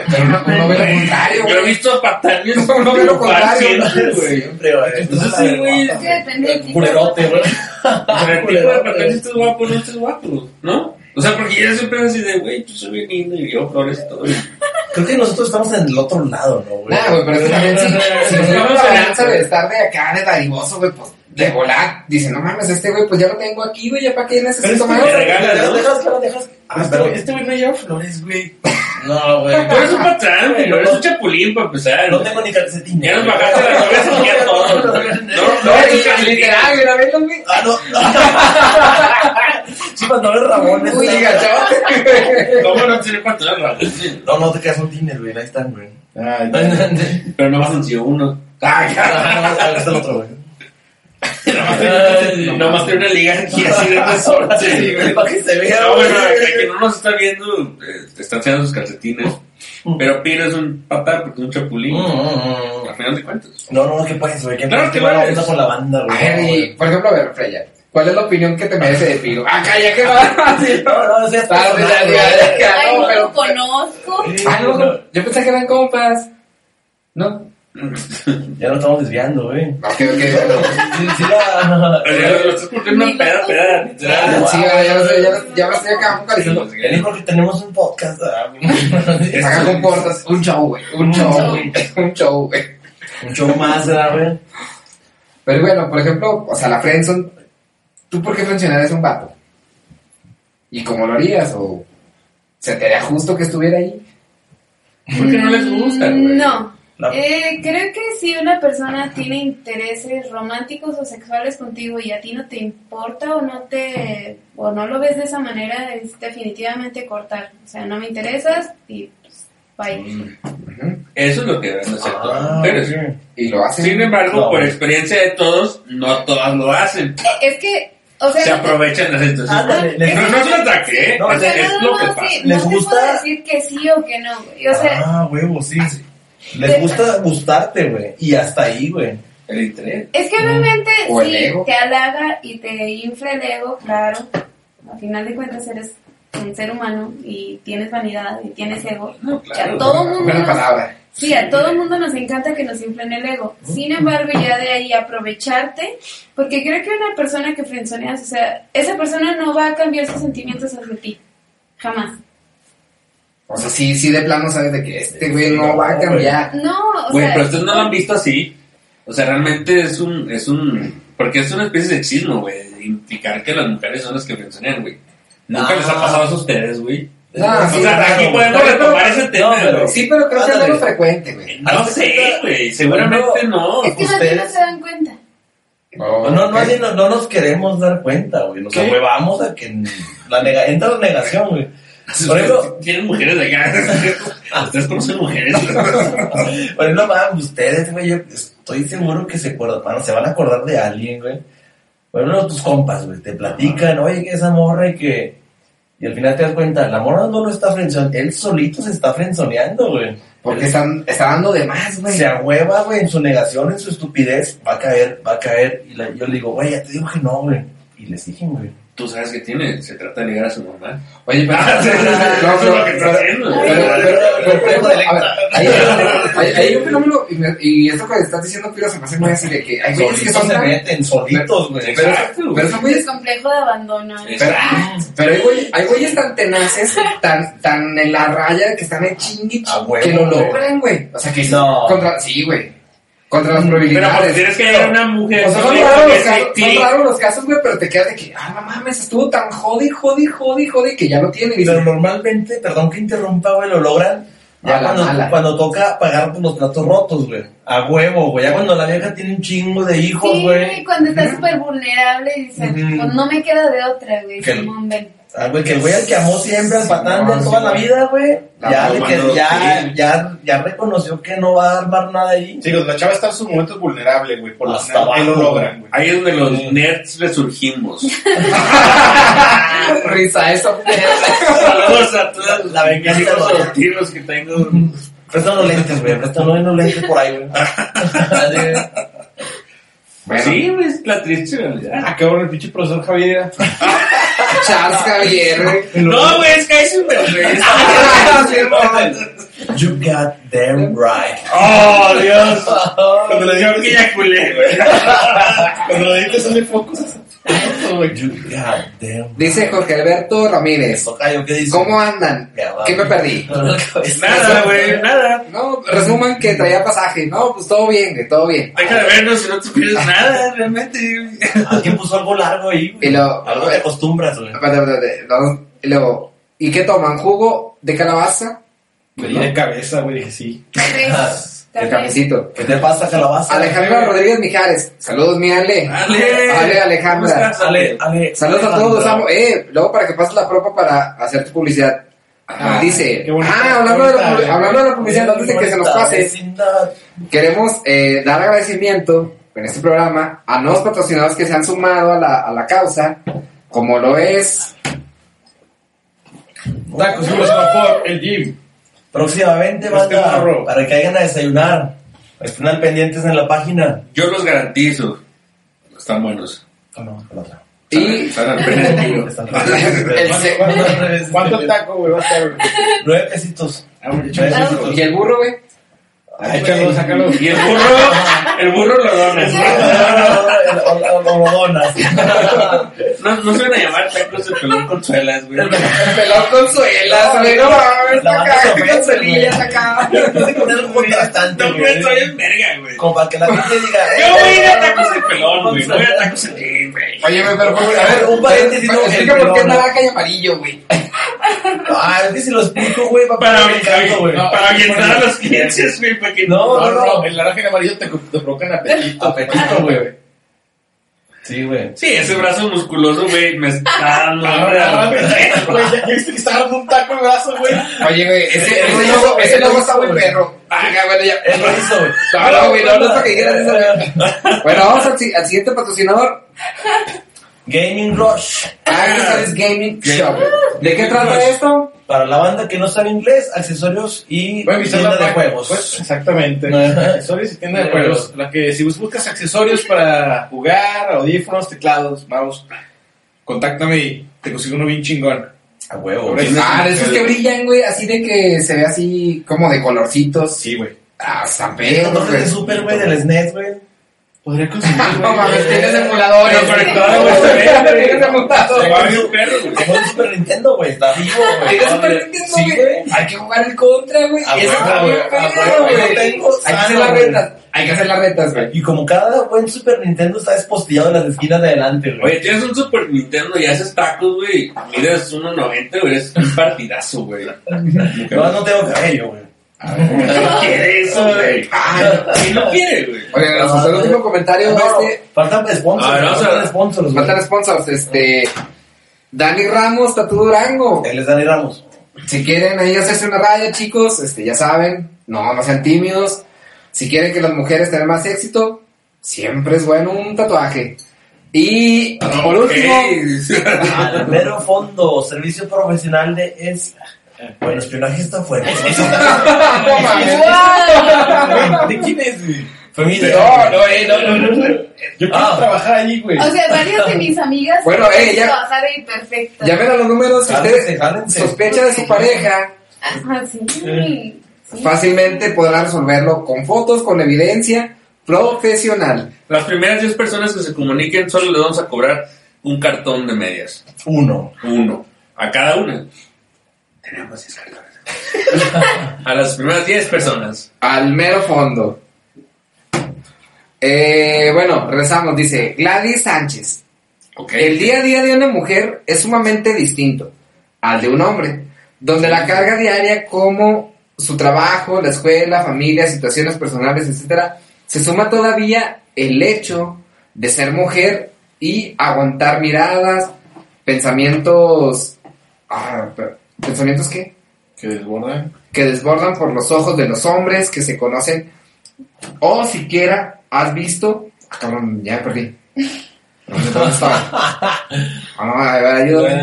Yo he visto patanes No ve lo contrario, siempre. Entonces sí, güey. Es que depende del tipo de Culerote, güey. Pero el tipo de patán si estás guapo no estás guapo, ¿no? O sea, porque ya siempre es así de, güey, yo soy bien lindo y yo flores y todo. Creo que nosotros estamos en el otro lado, ¿no, güey? Nah, güey, pero es que también si, si nos vamos a balanza de estar de acá, de dadivoso, güey, pues, de volar. Dice, no mames, este güey, pues ya lo tengo aquí, güey, ya para qué necesito más. regala, Dejas, ¿no? dejas. Ah, Este pero güey- Este güey no lleva flores, güey. No, güey. Tú eres un patán, güey. No eres un chapulín para empezar. No tengo ni calcetín. Ya nos bajaste las novias y ya todo. No, no, No, literal, güey, la velo, güey. Ah, no. Chivas, no eres Ramón. Uy, gachote. ¿Cómo no tiene patán? No, no te quedas un tiner, güey. Ahí están, güey. Ay, Pero no más sencillo uno. Ay, Ah, no, ahí está el otro, güey. Nomás tiene una liga aquí así de resorte. Sí, güey, para que se vea, No, bueno, el que no nos está viendo, eh, está enseñando sus calcetines. Pero Pino es un patán porque es un chapulín. Mm, mm, mm. Al final de cuentas. No, no, ¿qué puedes, güey? ¿Qué Claro que ¿Qué va la puedes. onda con la banda, güey? Por ejemplo, a ver, Freya, ¿cuál es la opinión que te merece de Pino? Acá ya que va. Sí, No, no, sí, es Tarde, Ay, no, lo conozco. Ah, no, no, yo pensé que eran compas. ¿No? Ya nos estamos desviando, güey. Ok, ok, bueno. Sí, sí, la... Pero ya lo estás poniendo una peda, peda. Sí, ya, ya, lo sé, ya, lo- ya me estoy acá focalizando. Ya dijo que tenemos un podcast. ah. Acá comportas un show, güey. Un show, güey. Un show, güey. Un show más, ¿verdad, güey? Pero bueno, por ejemplo, o sea, la friendzone, ¿tú por qué mencionarías un vato? ¿Y cómo lo harías? ¿O se te haría justo que estuviera ahí? Porque no les gusta, güey. No. La- Eh, creo que si una persona tiene intereses románticos o sexuales contigo y a ti no te importa o no te o no lo ves de esa manera es definitivamente cortar. O sea, no me interesas y pues, bye. Ujú. Eso es lo que deben hacer todas las Ah, mujeres. Y lo hacen. Sin embargo, No. por experiencia de todos, no todas lo hacen. Es que, o sea, Se no te- aprovechan de la situación. Ándale, No, no es un ataque, ¿eh? No, o es, sea, es no, lo no, que no, pasa. sí, ¿Les no te gusta? puedo decir que sí o que no, güey. O sea, Ah, huevo, sí. Les gusta gustarte, güey. Y hasta ahí, güey. El interés. Es que obviamente sí, ego. te halaga y te infla el ego, claro. Al final de cuentas eres un ser humano y tienes vanidad y tienes ego. No, a todo mundo nos, palabra. sí, a todo mundo nos encanta que nos inflen el ego. Sin embargo, ya de ahí aprovecharte, porque creo que una persona que frenzoneas, o sea, esa persona no va a cambiar sus sentimientos hacia ti. Jamás. O sea, sí, sí, de plano sabes de que este güey no va a cambiar. No, o Güey, sea, pero ustedes no lo han visto así. O sea, realmente es un, es un, porque es una especie de sexismo, güey, de implicar que las mujeres son las que mencionan, güey. Nunca No. les ha pasado eso a ustedes, güey. No, o sí, sea, claro, aquí podemos Pero- retomar ese tema, pero- güey. Sí, pero creo que es menos frecuente, güey. No sé, güey, seguramente no. es que bien no ustedes- se dan cuenta. Oh, No, no, ok. no, no nos queremos dar cuenta, güey. Nos ¿Qué? ahuevamos a que la nega entra la negación, güey. Por ejemplo, Tienen mujeres de acá. Ustedes conocen mujeres. por ejemplo, man, ustedes, güey, yo estoy seguro que se acuerdan, mano, se van a acordar de alguien, güey. Por ejemplo, tus compas, güey, te platican, oye, que esa morra y que... Y al final te das cuenta, la morra no lo está frenzoneando, él solito se está frenzoneando, güey. Porque están, está dando de más, güey. Se ahueva, güey, en su negación, en su estupidez, va a caer, va a caer. Y la- yo le digo, güey, ya te digo que no, güey. Y les dije, güey. Tú sabes que tiene, se trata de ligar a su mamá. Oye, pero... Ah, hay un fenómeno, y, me- y esto que estás diciendo, Piro, se me hace muy así de que hay güeyes que son se tan- meten, solitos, güey. Pero, pero son Es güeyes complejo de abandono. Pero, pero hay, güey- hay güeyes tan tenaces, tan, tan en la raya, que están en chingue, que lo logran, güey. O sea, que No. contra, sí, güey. Contra las Pero porque probabilidades. tienes que llegar a una mujer. O sea, son raros, los sí, casos, sí. son raros los casos, güey, pero te quedas de que, ah, no mames, estuvo tan jodi, jodi, jodi, jodi, que ya lo tiene. Pero normalmente, perdón que interrumpa, güey, lo logran ya cuando, mala. cuando toca pagar por los platos rotos, güey. A huevo, güey. Ya cuando la vieja tiene un chingo de hijos, Sí, güey. cuando estás súper vulnerable y dices, Ujú. pues no me queda de otra, güey. Que- Simón, ven. Ah, güey, que el güey al que amó siempre al patán de toda sí, la vida, güey. Ya, le ya, ya, ya reconoció que no va a armar nada ahí. Sí, la chava está en sus momentos vulnerables, güey. Por lo Hasta él lo abajo, logran, güey. Ahí es donde los nerds resurgimos. risa, eso. Saludos a todas La venganza de los- adoptivos que tengo. Préstanos lentes, güey. Préstanos unos lentes por ahí, güey. Bueno, Sí, güey, es la triste realidad. Ah, cabrón, el pinche profesor Javier. Charles Javier. No, güey, es que es un. You got them right. ¡Oh, Dios! Cuando le digo Yo que ya culé, güey. Cuando le. You got them Dice Jorge Alberto Ramírez. Tocayo, ¿qué dice? ¿Cómo andan? ¿Qué me perdí? Nada, güey, nada. No, resuman que traía pasaje. No, pues todo bien, güey, todo bien. Deja de vernos si no te pierdes nada, realmente. Alguien puso algo largo ahí, güey. Algo de costumbres, güey. Y luego, ¿y qué toman? ¿Jugo de calabaza? Le di de cabeza, güey, dije sí. El cafecito. ¿Qué te pasa, calabaza? Alejandra Rodríguez Mijares. Saludos, mi Ale. Ale. Ale, Alejandra. ¿Cómo estás, Ale, Ale. Saludos a todos, amo. Eh, luego para que pases la propa para hacer tu publicidad. Ah, Dice, bonita, ah, hablando de, la, bonita, pu- hablando de la publicidad, antes de que se nos pase, Vecindad. queremos eh, dar agradecimiento en este programa a nuevos patrocinadores que se han sumado a la, a la causa, como lo es Tacos y el gym. Próximamente, Este banda, morro. para que vayan a desayunar. Estén al pendientes en la página. Yo los garantizo. Están buenos. Oh, no, la otra. y ¿Cuánto taco, güey, va a estar? Nueve pesitos. Ah, Ah, cinco. y el burro, güey. Ah, Échalo, sácalo. Y el burro, el burro lo donas. O lo donas. No, no se van a llamar tacos de pelón con suelas, güey. El pelón con suelas, güey. No mames, La acá, se con suelillas acá. Tiene que poner un contrastante, No, güey. en verga, güey. Como para que la gente diga. Yo eh, voy a ir a tacos de pelón, güey. Voy a tacos de gym, güey. Oye, pero, A ver, un paréntesis, no, Explica el por qué es naranja y amarillo, güey. Ah, es que si lo explico, güey, Para, el orientar a los clientes, güey, que No, No, no, no, el naranja y el amarillo te, te provocan apetito. Apetito, güey. Sí, güey. Sí, ese brazo musculoso, güey, me está dando Ah. Güey, ya viste que estaba dando un taco en brazo, güey. Oye, güey, ese, Ese ese logo- está muy perro. Ah, ya, bueno, ya. Lo hizo, güey. No, güey, no, no es para que dijeras eso. Bueno, vamos al, si- al siguiente patrocinador. Gaming Rush. Accessories Gaming Shop. ¿De qué trata esto? Para la banda que no sabe inglés, accesorios y visitar tienda de juegos. Pues, exactamente. Accesorios y tienda de juegos. La que si buscas accesorios para jugar, audífonos, teclados, mouse, contáctame y te consigo uno bien chingón. A huevo. Ah, de esos que brillan, güey, así de que se ve así como de colorcitos. Sí, güey. Ah, El perros, control güey. de Super, güey, del SNES, güey. Podría conseguir, No mames, tienes emuladores. Pero güey. conectado, güey, se ve, güey. Tienes emuladores. Va a ver un perro, güey. Tengo un Super Nintendo, güey. Está vivo, güey. Tienes Super Nintendo, güey. Hay que jugar el contra, güey. A Eso está bien perro, güey. Hay que hacer las retas. Hay que hacer las retas, güey. Y como cada buen Super Nintendo está despostillado en las esquinas de adelante, güey. Oye, tienes un Super Nintendo y haces tacos, güey. Mides 1.90, güey. Es un partidazo, güey. No, no tengo cabello, güey. ¿Quién quiere eso, güey? ¿Quién lo quiere, güey? Oye, nos faltó el último comentario No, este. faltan sponsors. A ver, vamos a faltan sponsors, güey. Faltan sponsors, este. Dani Ramos, Tatu Durango. Él es Dani Ramos. Si quieren ahí hacerse una raya, chicos, este, ya saben, no, no sean tímidos. Si quieren que las mujeres tengan más éxito, siempre es bueno un tatuaje. Y por último, Al mero fondo, servicio profesional de es. Bueno, espionaje está fuerte. ¿De quién es, güey? Fue mi No, no, eh, no, no, no. Yo quiero Ah. trabajar allí, güey. O sea, varias de mis amigas Bueno, eh, ya- trabajar ahí perfecto. Llamen a los números si Jálense, usted jálense. sospecha de su pareja, Ajá, sí. sí. fácilmente podrá resolverlo con fotos, con evidencia profesional. Las primeras 10 personas que se comuniquen solo les vamos a cobrar un cartón de medias. Uno. Uno. A cada una. Tenemos 10 cartones. a las primeras 10 personas. Al mero fondo. Eh, bueno, regresamos. Dice Gladys Sánchez. El día a día de una mujer es sumamente distinto al de un hombre, donde la carga diaria como su trabajo, la escuela, familia, situaciones personales, etcétera, se suma todavía el hecho de ser mujer y aguantar miradas, pensamientos, ah, pensamientos qué? Que desbordan. que desbordan por los ojos de los hombres que se conocen o siquiera has visto ah, cabrón ya me perdí ¿Dónde dónde estaba? Ah, no, a ver, ayúdame.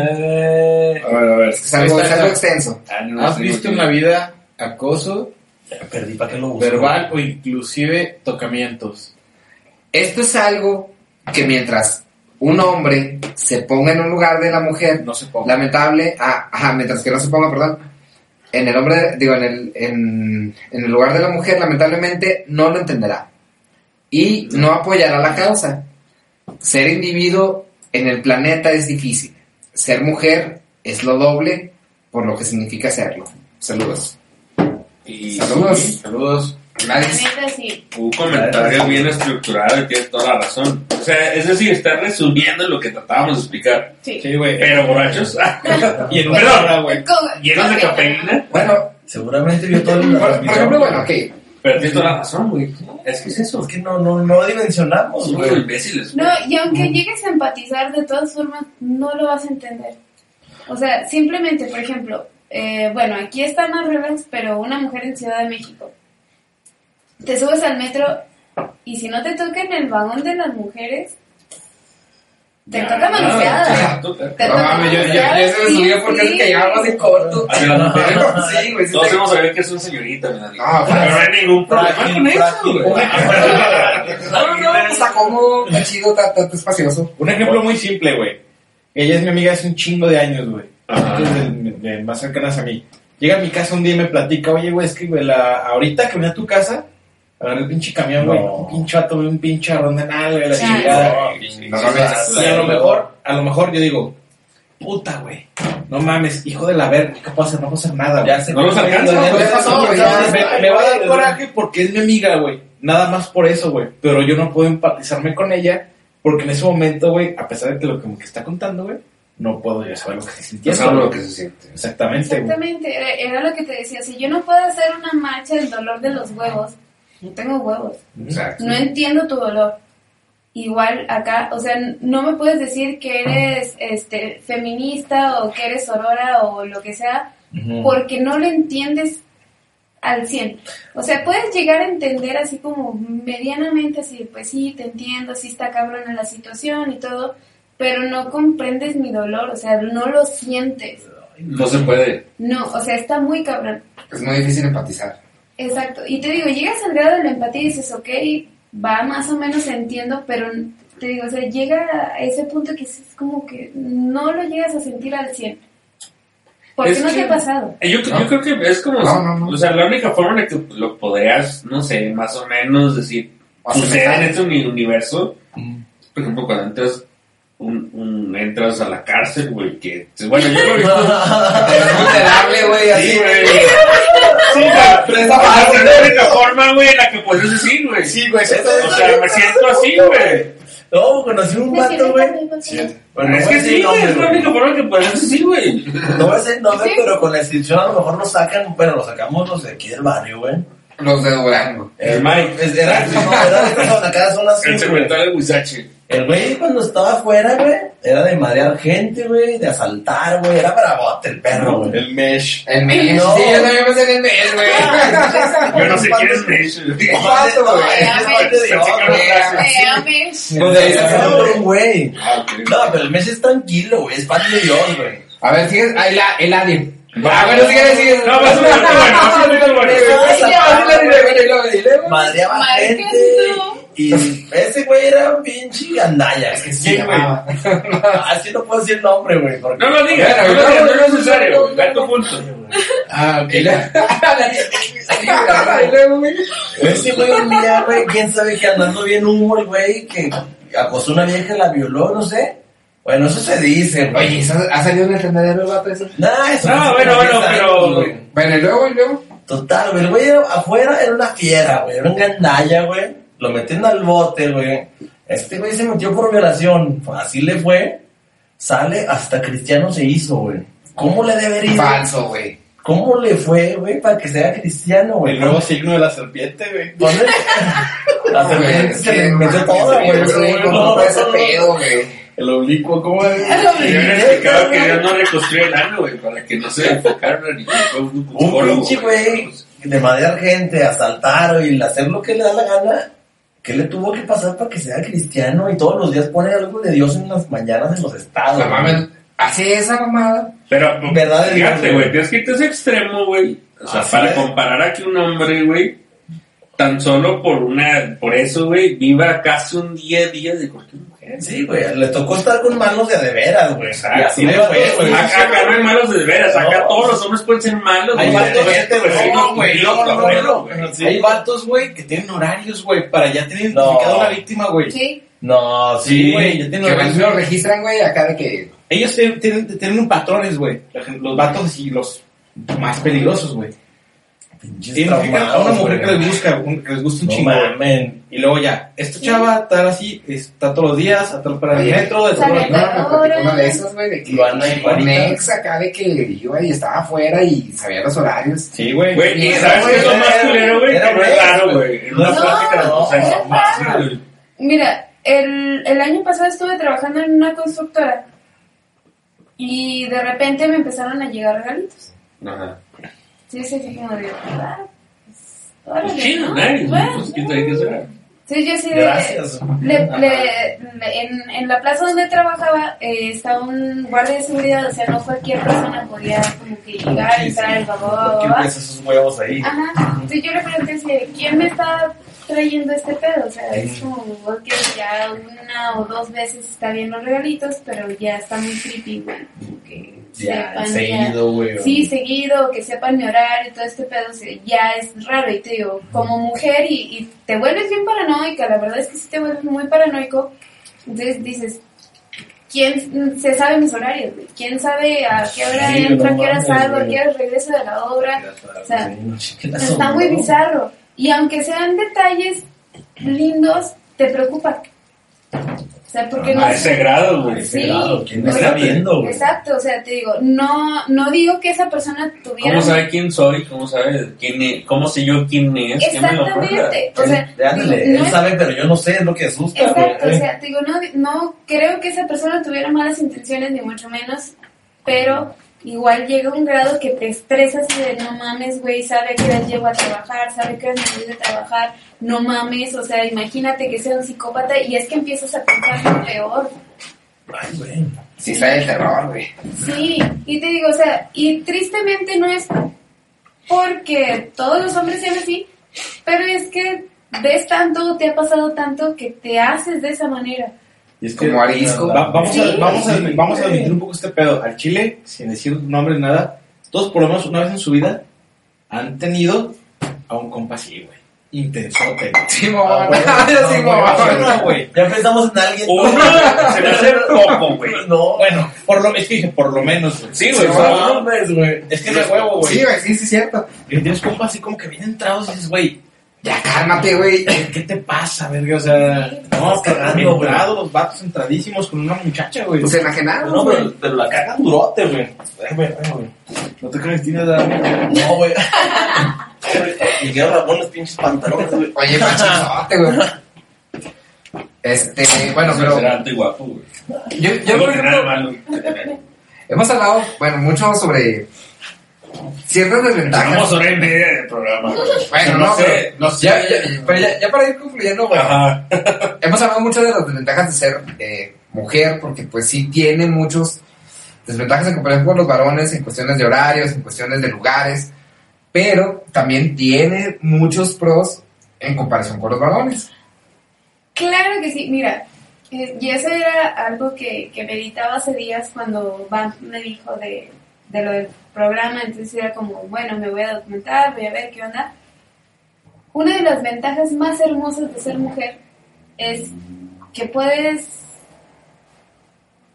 A ver, a ver, es que es algo, es algo extenso. Ah, no, ¿Has visto en la vida acoso ya perdí, ¿para qué lo uso? verbal o inclusive tocamientos? Esto es algo que mientras un hombre se ponga en un lugar de la mujer, No se ponga. lamentable, ah, ajá, mientras que no se ponga, perdón, en el hombre, digo, en el, en, en el lugar de la mujer, lamentablemente no lo entenderá y no apoyará la causa. Ser individuo en el planeta es difícil. Ser mujer es lo doble por lo que significa serlo. Saludos. Y Saludos. Saludos. Sí. un comentario bien estructurado y tienes toda la razón. O sea, es decir, está resumiendo lo que tratábamos de explicar. Sí. Sí, güey. Pero borrachos. Y en una güey. Llenos de cafeína. Bueno, Seguramente vio todo el por, por ejemplo, bueno, ok. Pero tienes toda la razón, güey. Es que es eso. Es que no, no, no dimensionamos, Somos güey. imbéciles. No, y aunque llegues a empatizar, de todas formas, no lo vas a entender. O sea, simplemente, por ejemplo, eh, bueno, aquí está más relax, pero una mujer en Ciudad de México. Te subes al metro y si no te toca en el vagón de las mujeres, te Ya, toca manoseada. ya, toca. Te No toca mames, yo, yo, yo manoseada, se me sí, subió porque sí. es que llevamos en corto. Hacia las mujeres. Sí, güey. Todos hemos sabido que es una señorita, Dani. Ah, Pero no hay ningún problema con eso, güey. No, no, no, está cómodo, está chido, está, espacioso. Un ejemplo muy simple, güey. Ella es mi amiga hace un chingo de años, güey. De, de más cercanas a mí. Llega a mi casa un día y me platica, oye, güey, es que, güey, la, ahorita que venía a tu casa, agarré el pinche camión, güey, No. un pinche güey, un pinche arrón de nada, güey, la Sí. chingada. No mames. Y a lo mejor, a lo mejor yo digo, puta, güey, no mames, hijo de la verga, ¿qué puedo hacer? No puedo hacer nada, güey. Ya se No los alcanza, no, me, me va a dar coraje porque es mi amiga, güey. Nada más por eso, güey. Pero yo no puedo empatizarme con ella porque en ese momento, güey, a pesar de que lo que me está contando, güey, no puedo yo saber lo que está No sintiendo. sabemos lo que se siente. Exactamente, güey. Exactamente, era, era lo que te decía. Si yo no puedo hacer una marcha del dolor de los huevos, no tengo huevos. Exacto. No entiendo tu dolor. Igual acá, o sea, no me puedes decir que eres este feminista o que eres sorora o lo que sea, porque no lo entiendes al 100. O sea, puedes llegar a entender así como medianamente, así, pues sí, te entiendo, sí está cabrón en la situación y todo, pero no comprendes mi dolor, o sea, no lo sientes. No se puede. No, o sea, está muy cabrón. Es muy difícil empatizar. Exacto. Y te digo, llegas al grado de la empatía y dices, ok, va más o menos entiendo, pero te digo, o sea, llega a ese punto que es como que no lo llegas a sentir al 100. Porque Es no te que- ha pasado. Eh, Yo, yo creo que es como. No, no, no. O sea, la única forma en la que lo podrías, no sé, más o menos decir, sucede en este uni- universo. Mm. Por ejemplo, cuando entras. Un, un- entras a la cárcel, güey, que... Bueno, yo lo. Es vulnerable, güey, así, Sí, güey. güey. Sí, güey, pero esa es la única forma, güey, en la que puedes decir, güey. Sí, güey, O sea, me siento así, güey. No, conocí un vato, güey. Bueno, no es que sí, nombre, es la güey. única forma que puedes decir, güey. No voy a decir nombre, pero con la inscripción a lo mejor lo sacan, bueno, lo sacamos los de aquí del barrio, güey. Los de Durango. El Mike. Es- Era, no, era de zona, cada zona El güey. cemental de Huizache. El güey cuando estaba afuera, güey, era de madrear gente, güey, de asaltar, güey, era bravote el perro, güey. El mesh. El mes. No. Sí, yo también pensé en el mes, güey. Yo no sé quién es Mesh. Güey. Es parte de Dios, güey. Ahí se un. Ah. No, pero el mes es tranquilo, güey, es parte de Dios, güey. A ver, sigue. Ahí la, el alien. Ah, bueno, sigue, sigue. No, vas a ver, bueno, vas a ver, bueno. Madreaba Madre, gente. Y ese güey era un pinche gandalla. Es que sí, güey. llamaba. Así no puedo decir nombre, güey. porque- No lo digas, no lo digas, no es necesario. güey. Ve tu punto. Ah, ok. Ese güey un día, güey, quién sabe que andando bien humor, güey, que acosó a una vieja y la violó, no sé. Bueno, eso se dice, güey. Oye, ¿eso ¿ha salido en el tendedero el vato eso? Nah, eso No, bueno, bueno, pero- güey. Bueno, y luego, y luego. Total, güey, el güey era- afuera era una fiera, güey, era un gandalla, güey. Lo metieron al bote, güey. Este güey se metió por violación. Así le fue. Sale, hasta cristiano se hizo, güey. ¿Cómo le debería ir? Falso, güey. ¿Cómo le fue, güey, para que sea cristiano, güey? El nuevo signo de la serpiente, güey. Ponle- La serpiente es se que le metió toda, güey. No, ¿cómo fue ese pedo, güey? El oblicuo, ¿cómo es? Le explicaba que Dios no reconstruye el ano, güey, para que no se enfocaran ni fue un Un pinche güey de madrear gente, asaltar y hacer lo que le da la gana. ¿Qué le tuvo que pasar para que sea cristiano y todos los días pone algo de Dios en las mañanas en los estados? No mames. Así esa mamada. Pero, ¿Verdad, fíjate, güey, tienes que irte ese extremo, güey. O sea, para comparar a que un hombre, güey, tan solo por una, por eso, güey, viva casi un día a día de cualquier mujer. Sí, güey, le tocó estar con manos de de veras, güey. Así le fue, güey. Acá, acá no hay malos de veras, acá No. todos los hombres pueden ser malos. Hay güey. vatos, no, güey, no, no, no, no, güey. no. Hay vatos, güey, que tienen horarios, güey, para ya tener No. identificado a la víctima, güey. Sí. No, Sí, sí, güey, ya tienen Que horarios. lo registran, güey, acá de que. Ellos tienen, tienen, patrones, güey. Los vatos y los más peligrosos, güey. A una mujer que les busca, un- que les gusta un No chingo. Y luego ya, esta chava tal así, está todos los días, a tal para el metro, de todo. Una de esas, güey, de que. Un ex acá de que iba y estaba afuera y sabía los horarios. Sí, güey. ¿sabes qué es lo más culero, güey? era raro, güey. una plática de más, güey. Mira, el, el año pasado estuve trabajando en una constructora y de repente me empezaron a llegar regalitos. Ajá. Sí, sí, sí, como de, ah, pues, órale, Sí, ¿no? Bueno, pues, ¿quién sabe qué será? Sí, yo sí de... Gracias. le- le- en, en la plaza donde trabajaba eh, estaba un guardia de seguridad, o sea, no cualquier persona podía como que llegar, entrar, el ¿Por qué babá, ves esos huevos ahí? Ajá, entonces yo le pregunté de, ¿quién me está trayendo este pedo? O sea, es como, ok, ya una o dos veces está bien los regalitos, pero ya está muy creepy, güey. como que Ya, seguido, güey. Sí, seguido, que sepan mi horario y todo este pedo, ya es raro. Y te digo, como mujer y, y te vuelves bien paranoica, la verdad es que sí te vuelves muy paranoico. Entonces dices, ¿quién se sabe mis horarios? ¿Quién sabe a qué hora Sí, entro, a qué hora salgo, a qué hora regreso de la obra? O sea, no, Está muy bizarro. Y aunque sean detalles lindos, te preocupa. Sea, porque no A ese grado, güey. ese grado, ¿quién me está viendo, güey? Exacto, o sea, te digo, no, no digo que esa persona tuviera... ¿Cómo sabe quién soy? ¿Cómo sabe quién es? ¿Cómo sé yo quién es? ¿Quién me lo? Exactamente. O sea, Él- ándale, digo, no él es- sabe, pero yo no sé, es lo que asusta, Exacto, güey. o sea, te digo, no, no creo que esa persona tuviera malas intenciones, ni mucho menos, pero igual llega un grado que te estresas y de no mames, güey, sabe que hora llego a trabajar, sabe que hora me de trabajar, no mames, o sea, imagínate que sea un psicópata y es que empiezas a pensar lo peor. Ay, güey. Sí, sale el terror, güey. Sí, y te digo, o sea, y tristemente no es porque todos los hombres sean así, pero es que ves tanto, te ha pasado tanto que te haces de esa manera. Y es Como arisco. va- vamos, Sí. a, vamos, a, Sí. vamos a admitir un poco este pedo. Al Chile, sin decir nombres, nada, todos por lo menos una vez en su vida han tenido a un compa así, güey. Intensote, güey. Simón, Ah, sí, no. No, güey. Ya pensamos en alguien. Uno se me hace poco, güey. No, Bueno, por lo, es que dije, por lo menos, güey. Sí, güey. Sí, o sea, no mames, güey. Es que de huevo, güey. Sí, güey, sí, sí, cierto. Que tienes compas así como que bien entrados y dices, güey, Ya cálmate, güey. ¿qué te pasa, verga? O sea, No, cagando, güey. los vatos entradísimos con una muchacha, güey. Pues enajenados, No, güey. pero, pero la cagan durote, güey. No te crees, tienes la... No, güey. Y Miguel Ramón, los pinches pantalones, güey. Oye, machizote, güey. Este, bueno, pero Será alto y guapo, güey. yo, yo por ejemplo, hemos hablado, bueno, mucho sobre ciertas desventajas. Vamos hora y media del programa. Bueno, no, no, sé, pero, no sé. ya, ya- pero ya, ya para ir concluyendo, güey, Ajá. hemos hablado mucho de las desventajas de ser eh, mujer, porque pues sí tiene muchos desventajas en comparación con los varones en cuestiones de horarios, en cuestiones de lugares, pero también tiene muchos pros en comparación con los varones. Claro que sí, mira, eh, y eso era algo que, que meditaba hace días cuando Van me dijo de, de lo del programa, entonces era como, bueno, me voy a documentar, voy a ver qué onda. Una de las ventajas más hermosas de ser mujer es que puedes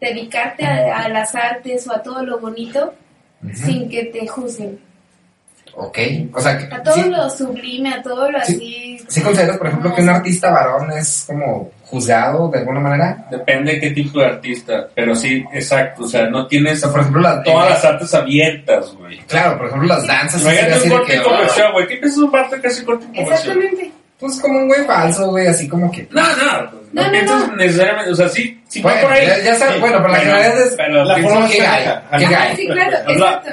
dedicarte a, a las artes o a todo lo bonito sin que te juzguen. Ok, o sea, que- A todo sí, lo sublime, a todo lo Sí. así. ¿sí consideras, por ejemplo, que un artista varón es como juzgado de alguna manera? Depende de qué tipo de artista. Pero sí, exacto. O sea, no tienes por ejemplo, la, todas las artes abiertas, güey. Claro, por ejemplo, las danzas. Imagínate así un de corte comercial, güey. ¿Qué piensas de un parte casi corte comercial? Exactamente. Pues como un güey falso, güey, así como que... No, no. pues, No, No, no, piensas no. necesariamente. O sea, sí, sí Bueno, por ahí. ya- ya sabes, bueno, pero la generalidad es pero la forma ¿Qué gay? ¿Qué Ajá, gay? sí, claro,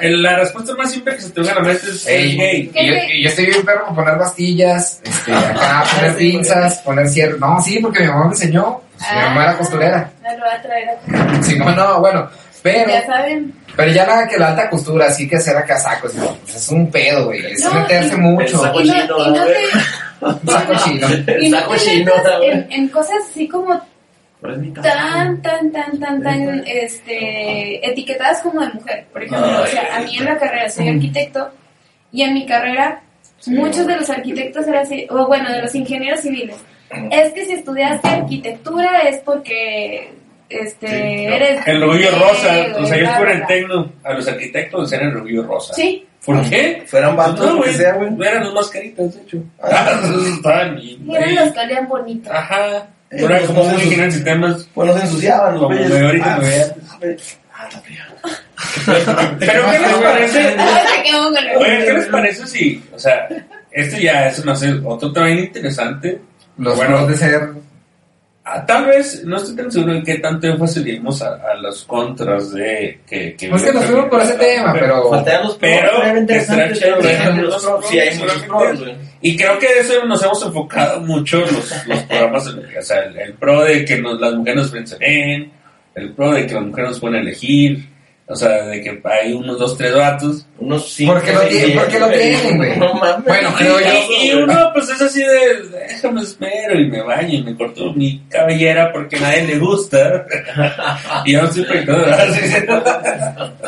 el- la respuesta más simple que se te venga a la mente es Ey, el gay. y, yo, y yo estoy bien perro para poner pastillas, este, acá, poner Sí, pinzas, poner cierre. No, sí, porque mi mamá me enseñó. Pues, mi mamá era costurera. Me lo va a traer a Sí, no, no, bueno. Pero, Ya saben. pero ya la que la alta costura, así que hacer acá sacos, pues, es un pedo, güey. Es No, meterse y- mucho. Saco Y no, chino, y no a ver. te, Un saco chino. y no Saco te chino, metas a ver. en, en cosas así como tan, tan, tan, tan, tan, este, etiquetadas como de mujer. Por ejemplo, o sea, a mí en la carrera soy arquitecto y en mi carrera muchos de los arquitectos eran así, o bueno, de los ingenieros civiles. Es que si estudiaste arquitectura es porque, este, eres... El eh, rosa. O sea, yo bla, el tecno. A los arquitectos les eran el orgullo rosa. Sí. ¿Por qué? Fueran vatos, No, güey. Eran los mascaritas, de hecho. Ah, estaban y- Y eran los que olían bonito. Ajá. Eh, Eran pues, como muy sus- ingenieros sistemas. Pues no se ensuciaban, los Como me ahorita Ah, me. Ah, está fría. Pero ¿qué les parece? Ahora se Oye, ¿qué les parece si, o sea, esto ya es no sé, otro tema bien interesante? Los Bueno. de ser. Ah, tal vez, no estoy tan seguro en qué tanto énfasis dimos a, a los contras de que... que Pues que nos fuimos por ese tema, pero. Faltaban los Pero, sí, hay muchos pros. Y creo que de eso nos hemos enfocado mucho los, los programas, o sea, el, el pro de que nos- las mujeres nos ven, el pro de que las mujeres nos pueden elegir, o sea, de que hay unos dos, tres vatos. Unos cinco. Porque lo diez, porque lo tienen, güey. No mames. Bueno, creo yo. Y, uno, pues es así de, déjame espero y me baño y me corto mi cabellera porque a nadie le gusta. y yo no estoy peinado.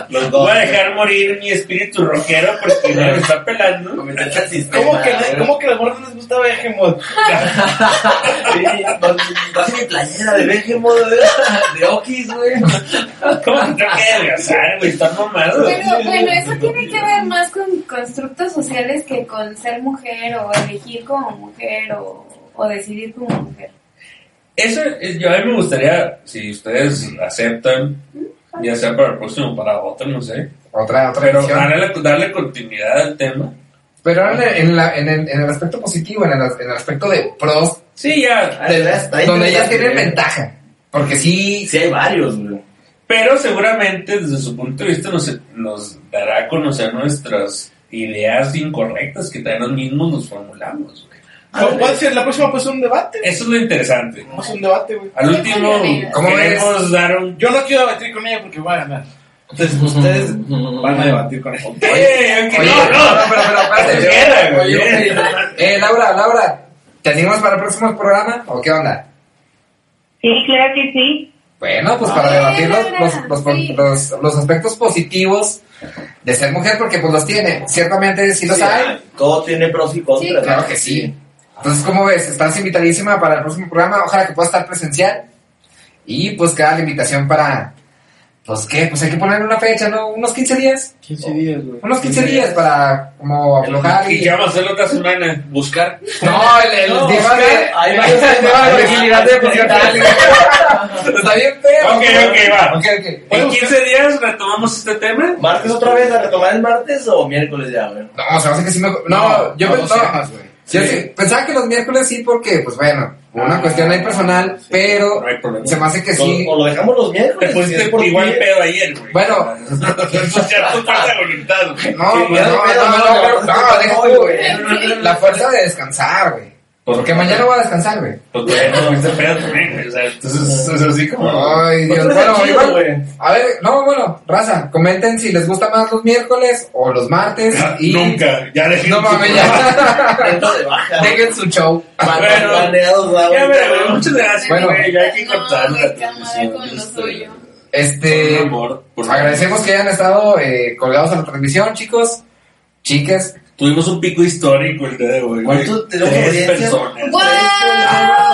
Los dos. Voy a dejar morir mi espíritu rockero porque me está pelando. ¿Cómo que. ¿Cómo que a las morras les gustaba Behemoth? Sí, Casi mi playera de Behemoth, de, de Okis, güey. ¿Cómo que tengo que adelgazar, güey? Están mamados. Pero bueno, eso tiene que ver más con constructos sociales que con ser mujer o elegir como mujer o, o decidir como mujer. Eso, es- yo a mí me gustaría, si ustedes aceptan, ya sea para el próximo o para otro, no sé, Otra, otra pero darle, darle continuidad al tema. Pero ahora en, la- en el, en el aspecto positivo, en el, en el aspecto de pros, Sí, ya, Ah, donde ellas tienen güey. ventaja. Porque sí, Sí, hay varios, güey. Pero seguramente desde su punto de vista nos, nos dará a conocer nuestras ideas incorrectas que también los mismos nos formulamos. ¿Cómo puede ser? La próxima pues un debate. Eso es lo interesante. Vamos a un debate, güey. Al último, ¿Cómo queremos dar un... Yo no quiero debatir con ella porque voy a ganar. Entonces ustedes van a debatir con ella. Eh, que Oye, no, no, no, pero, pero, espérate. Oye, eh, Laura, Laura, ¿te animas para el próximo programa o qué onda? Sí, claro que sí. Bueno, pues para debatir los, los, los, sí. los- los aspectos positivos de ser mujer, porque pues los tiene. Ciertamente sí los Sí, hay. Todo tiene pros y contras. Sí, Claro que sí. Entonces, ¿cómo ves? Estás invitadísima para el próximo programa. Ojalá que pueda estar presencial. Y pues queda la invitación para. Pues qué, pues hay que poner una fecha, ¿no? Unos 15 días. 15 días, güey. Unos 15 días para como aflojar ¿Y y. qué vamos a hacer la otra semana? Buscar. No, el, el No, tema de. varios tema de temas. agilidad emocional. Está bien feo. Ok, ok, va. Ok, ok. ¿En 15 días retomamos este tema? ¿Martes otra vez? ¿A retomar el martes o miércoles ya, güey? No, se me hace que sí me. No, yo no, pensaba. yo sí- pensaba que los miércoles sí, porque, pues bueno, una cuestión ahí personal, pero No hay problema. se me hace que sí. O, o lo dejamos los Te miércoles. pusiste es por igual pedo ayer, güey. Bueno. Eso ya tu falta de voluntad, güey. No, Sí, pues, ya no, no, no, no, no, no, no, no, no, deja no, tú, güey. La fuerza de descansar, güey. Porque mañana voy a descansar, güey. Pues bueno, este pedo también, güey. O sea, entonces es así como. Ay, Dios. Pues, está Bueno, chido, igual. güey. A ver, no, bueno, raza, comenten si les gusta más los miércoles o los martes. Y... Nunca, ya dejé No mames, ya. Dentro de baja. Dejen su show. Bueno. Baneados, va, Ya, pero muchas gracias, Bueno. güey. Ya hay que cortar con lo este, suyo. Este. Por amor, por Agradecemos que hayan estado eh, colgados a la transmisión, chicos, chicas. Tuvimos un pico histórico el día de hoy. ¿Cuánto tenemos Tres audiencia? personas. ¡Wow!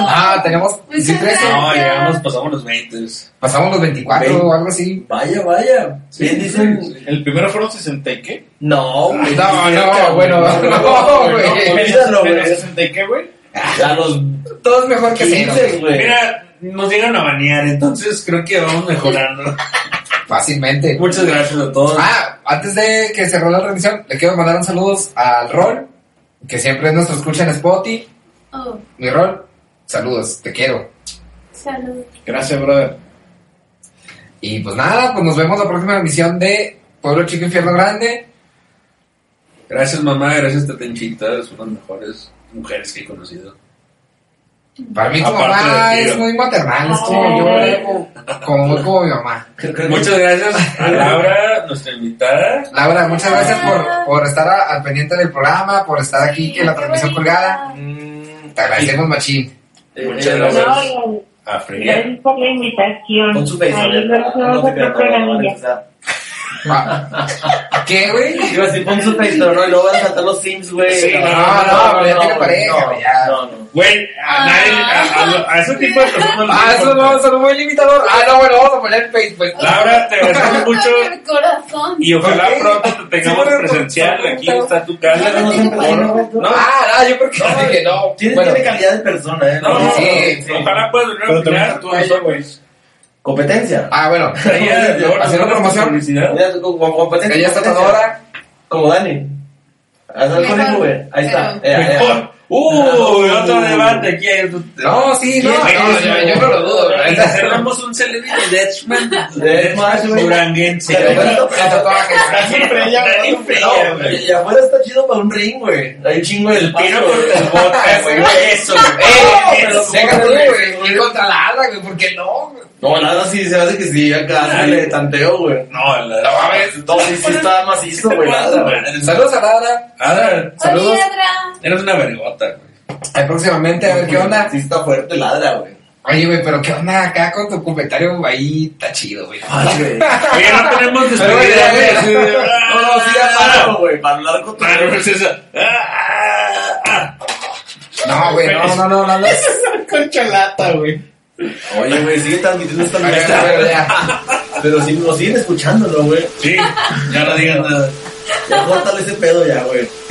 Ah, tenemos Muchas sí, 13. gracias. No, llegamos, pasamos los 20. Pasamos los 24 o algo así. Vaya, vaya. Bien dicen. El primero fueron 60 y qué? No, güey. No, no, bueno, güey. no, güey. ¿Pero güey. 60 y qué, güey? A los Todo es mejor que cero. 15, güey. Mira, nos llegan a banear, entonces creo que vamos mejorando. Fácilmente. Muchas gracias a todos. Ah, antes de que cerró la transmisión, le quiero mandar un saludos al Rol, que siempre es nuestro escucha en Spotify. Oh, Mi Rol, saludos, te quiero. salud. Gracias, brother. Y pues nada, pues nos vemos la próxima emisión de Pueblo Chico Infierno Grande. Gracias, mamá. Gracias, Tetenchita. Son las mejores mujeres que he conocido. Para mí tu Aparte mamá es muy maternal, es como yo, Ay. como, como muy como mi mamá. Muchas gracias a Laura, nuestra invitada. Laura, muchas gracias por, por estar a- al pendiente del programa, por estar aquí en la transmisión colgada. Mm, Te agradecemos, machín. Muchas eh, gracias. A gracias por la invitación. Pon su Ahí otro programilla. Ah, ¿Qué, güey? Iba a decir, pon su pero no, y luego van a saltar los sims, güey. Sí, no, no, pero ya tiene pareja, no, ya. No, no. Güey, a, nadie, a, a- a ese tipo de personas no Ah, eso no, eso no muy limitador. Ah, no, bueno, vamos a poner el face, pues. Laura, te agradecemos mucho corazón. y ojalá pronto te tengamos presencial. Aquí está tu casa. No, no, no, no. No, Ah, no, yo porque No, dije no. Tiene, Bueno, tiene calidad de persona, ¿eh? no, Sí, sí. ojalá puedas venir a opinar tú nosotros. Competencia. ah, bueno. Ella, nos Haciendo promoción. publicidad. Mira, como- competencia. Ella está competencia. tatuadora. Como Dani. Haz algo Mejor, conmigo, güey. Ahí está. Eh, eh, Mejor. Uy, otro debate aquí. No, sí, no, ¿Quién no, es? yo, yo no lo dudo. Cerramos un celebrity Deathman. Deathmatch, güey. Duranguense. Pero güey. bueno, El tatuaje. Siempre ella, No, y afuera está chido para un ring, güey. Hay un chingo de El pino espacio, güey. contra el vodka, güey. Eso, Eh, güey. pero Eso, deja tú, güey. Ir contra la ala, güey, ¿por qué no? güey? No, nada, sí, se hace que sí, acá Ay. le tanteo, güey. No, la No, a ver. No, sí, sí está macizo, güey. Saludos a Lara. Saludos. Eres una vergota, güey. Ahí próximamente, a ver qué onda. Sí está fuerte, ladra, güey. Oye, güey, pero qué onda acá con tu comentario ahí, está chido, güey. Ay, güey. Oye, no tenemos despedida, güey. güey. No, no, sí, ya paro, güey, para hablar con tu... Ah, no, es esa. Ah, ah, No, güey, no, no, no, no, no. Concha lata, güey. Oye, güey, sigue transmitiendo esta mierda. ya. Pero sí, nos siguen escuchándolo, güey. Sí, ya no digas nada. Ya córtale ese pedo ya, güey.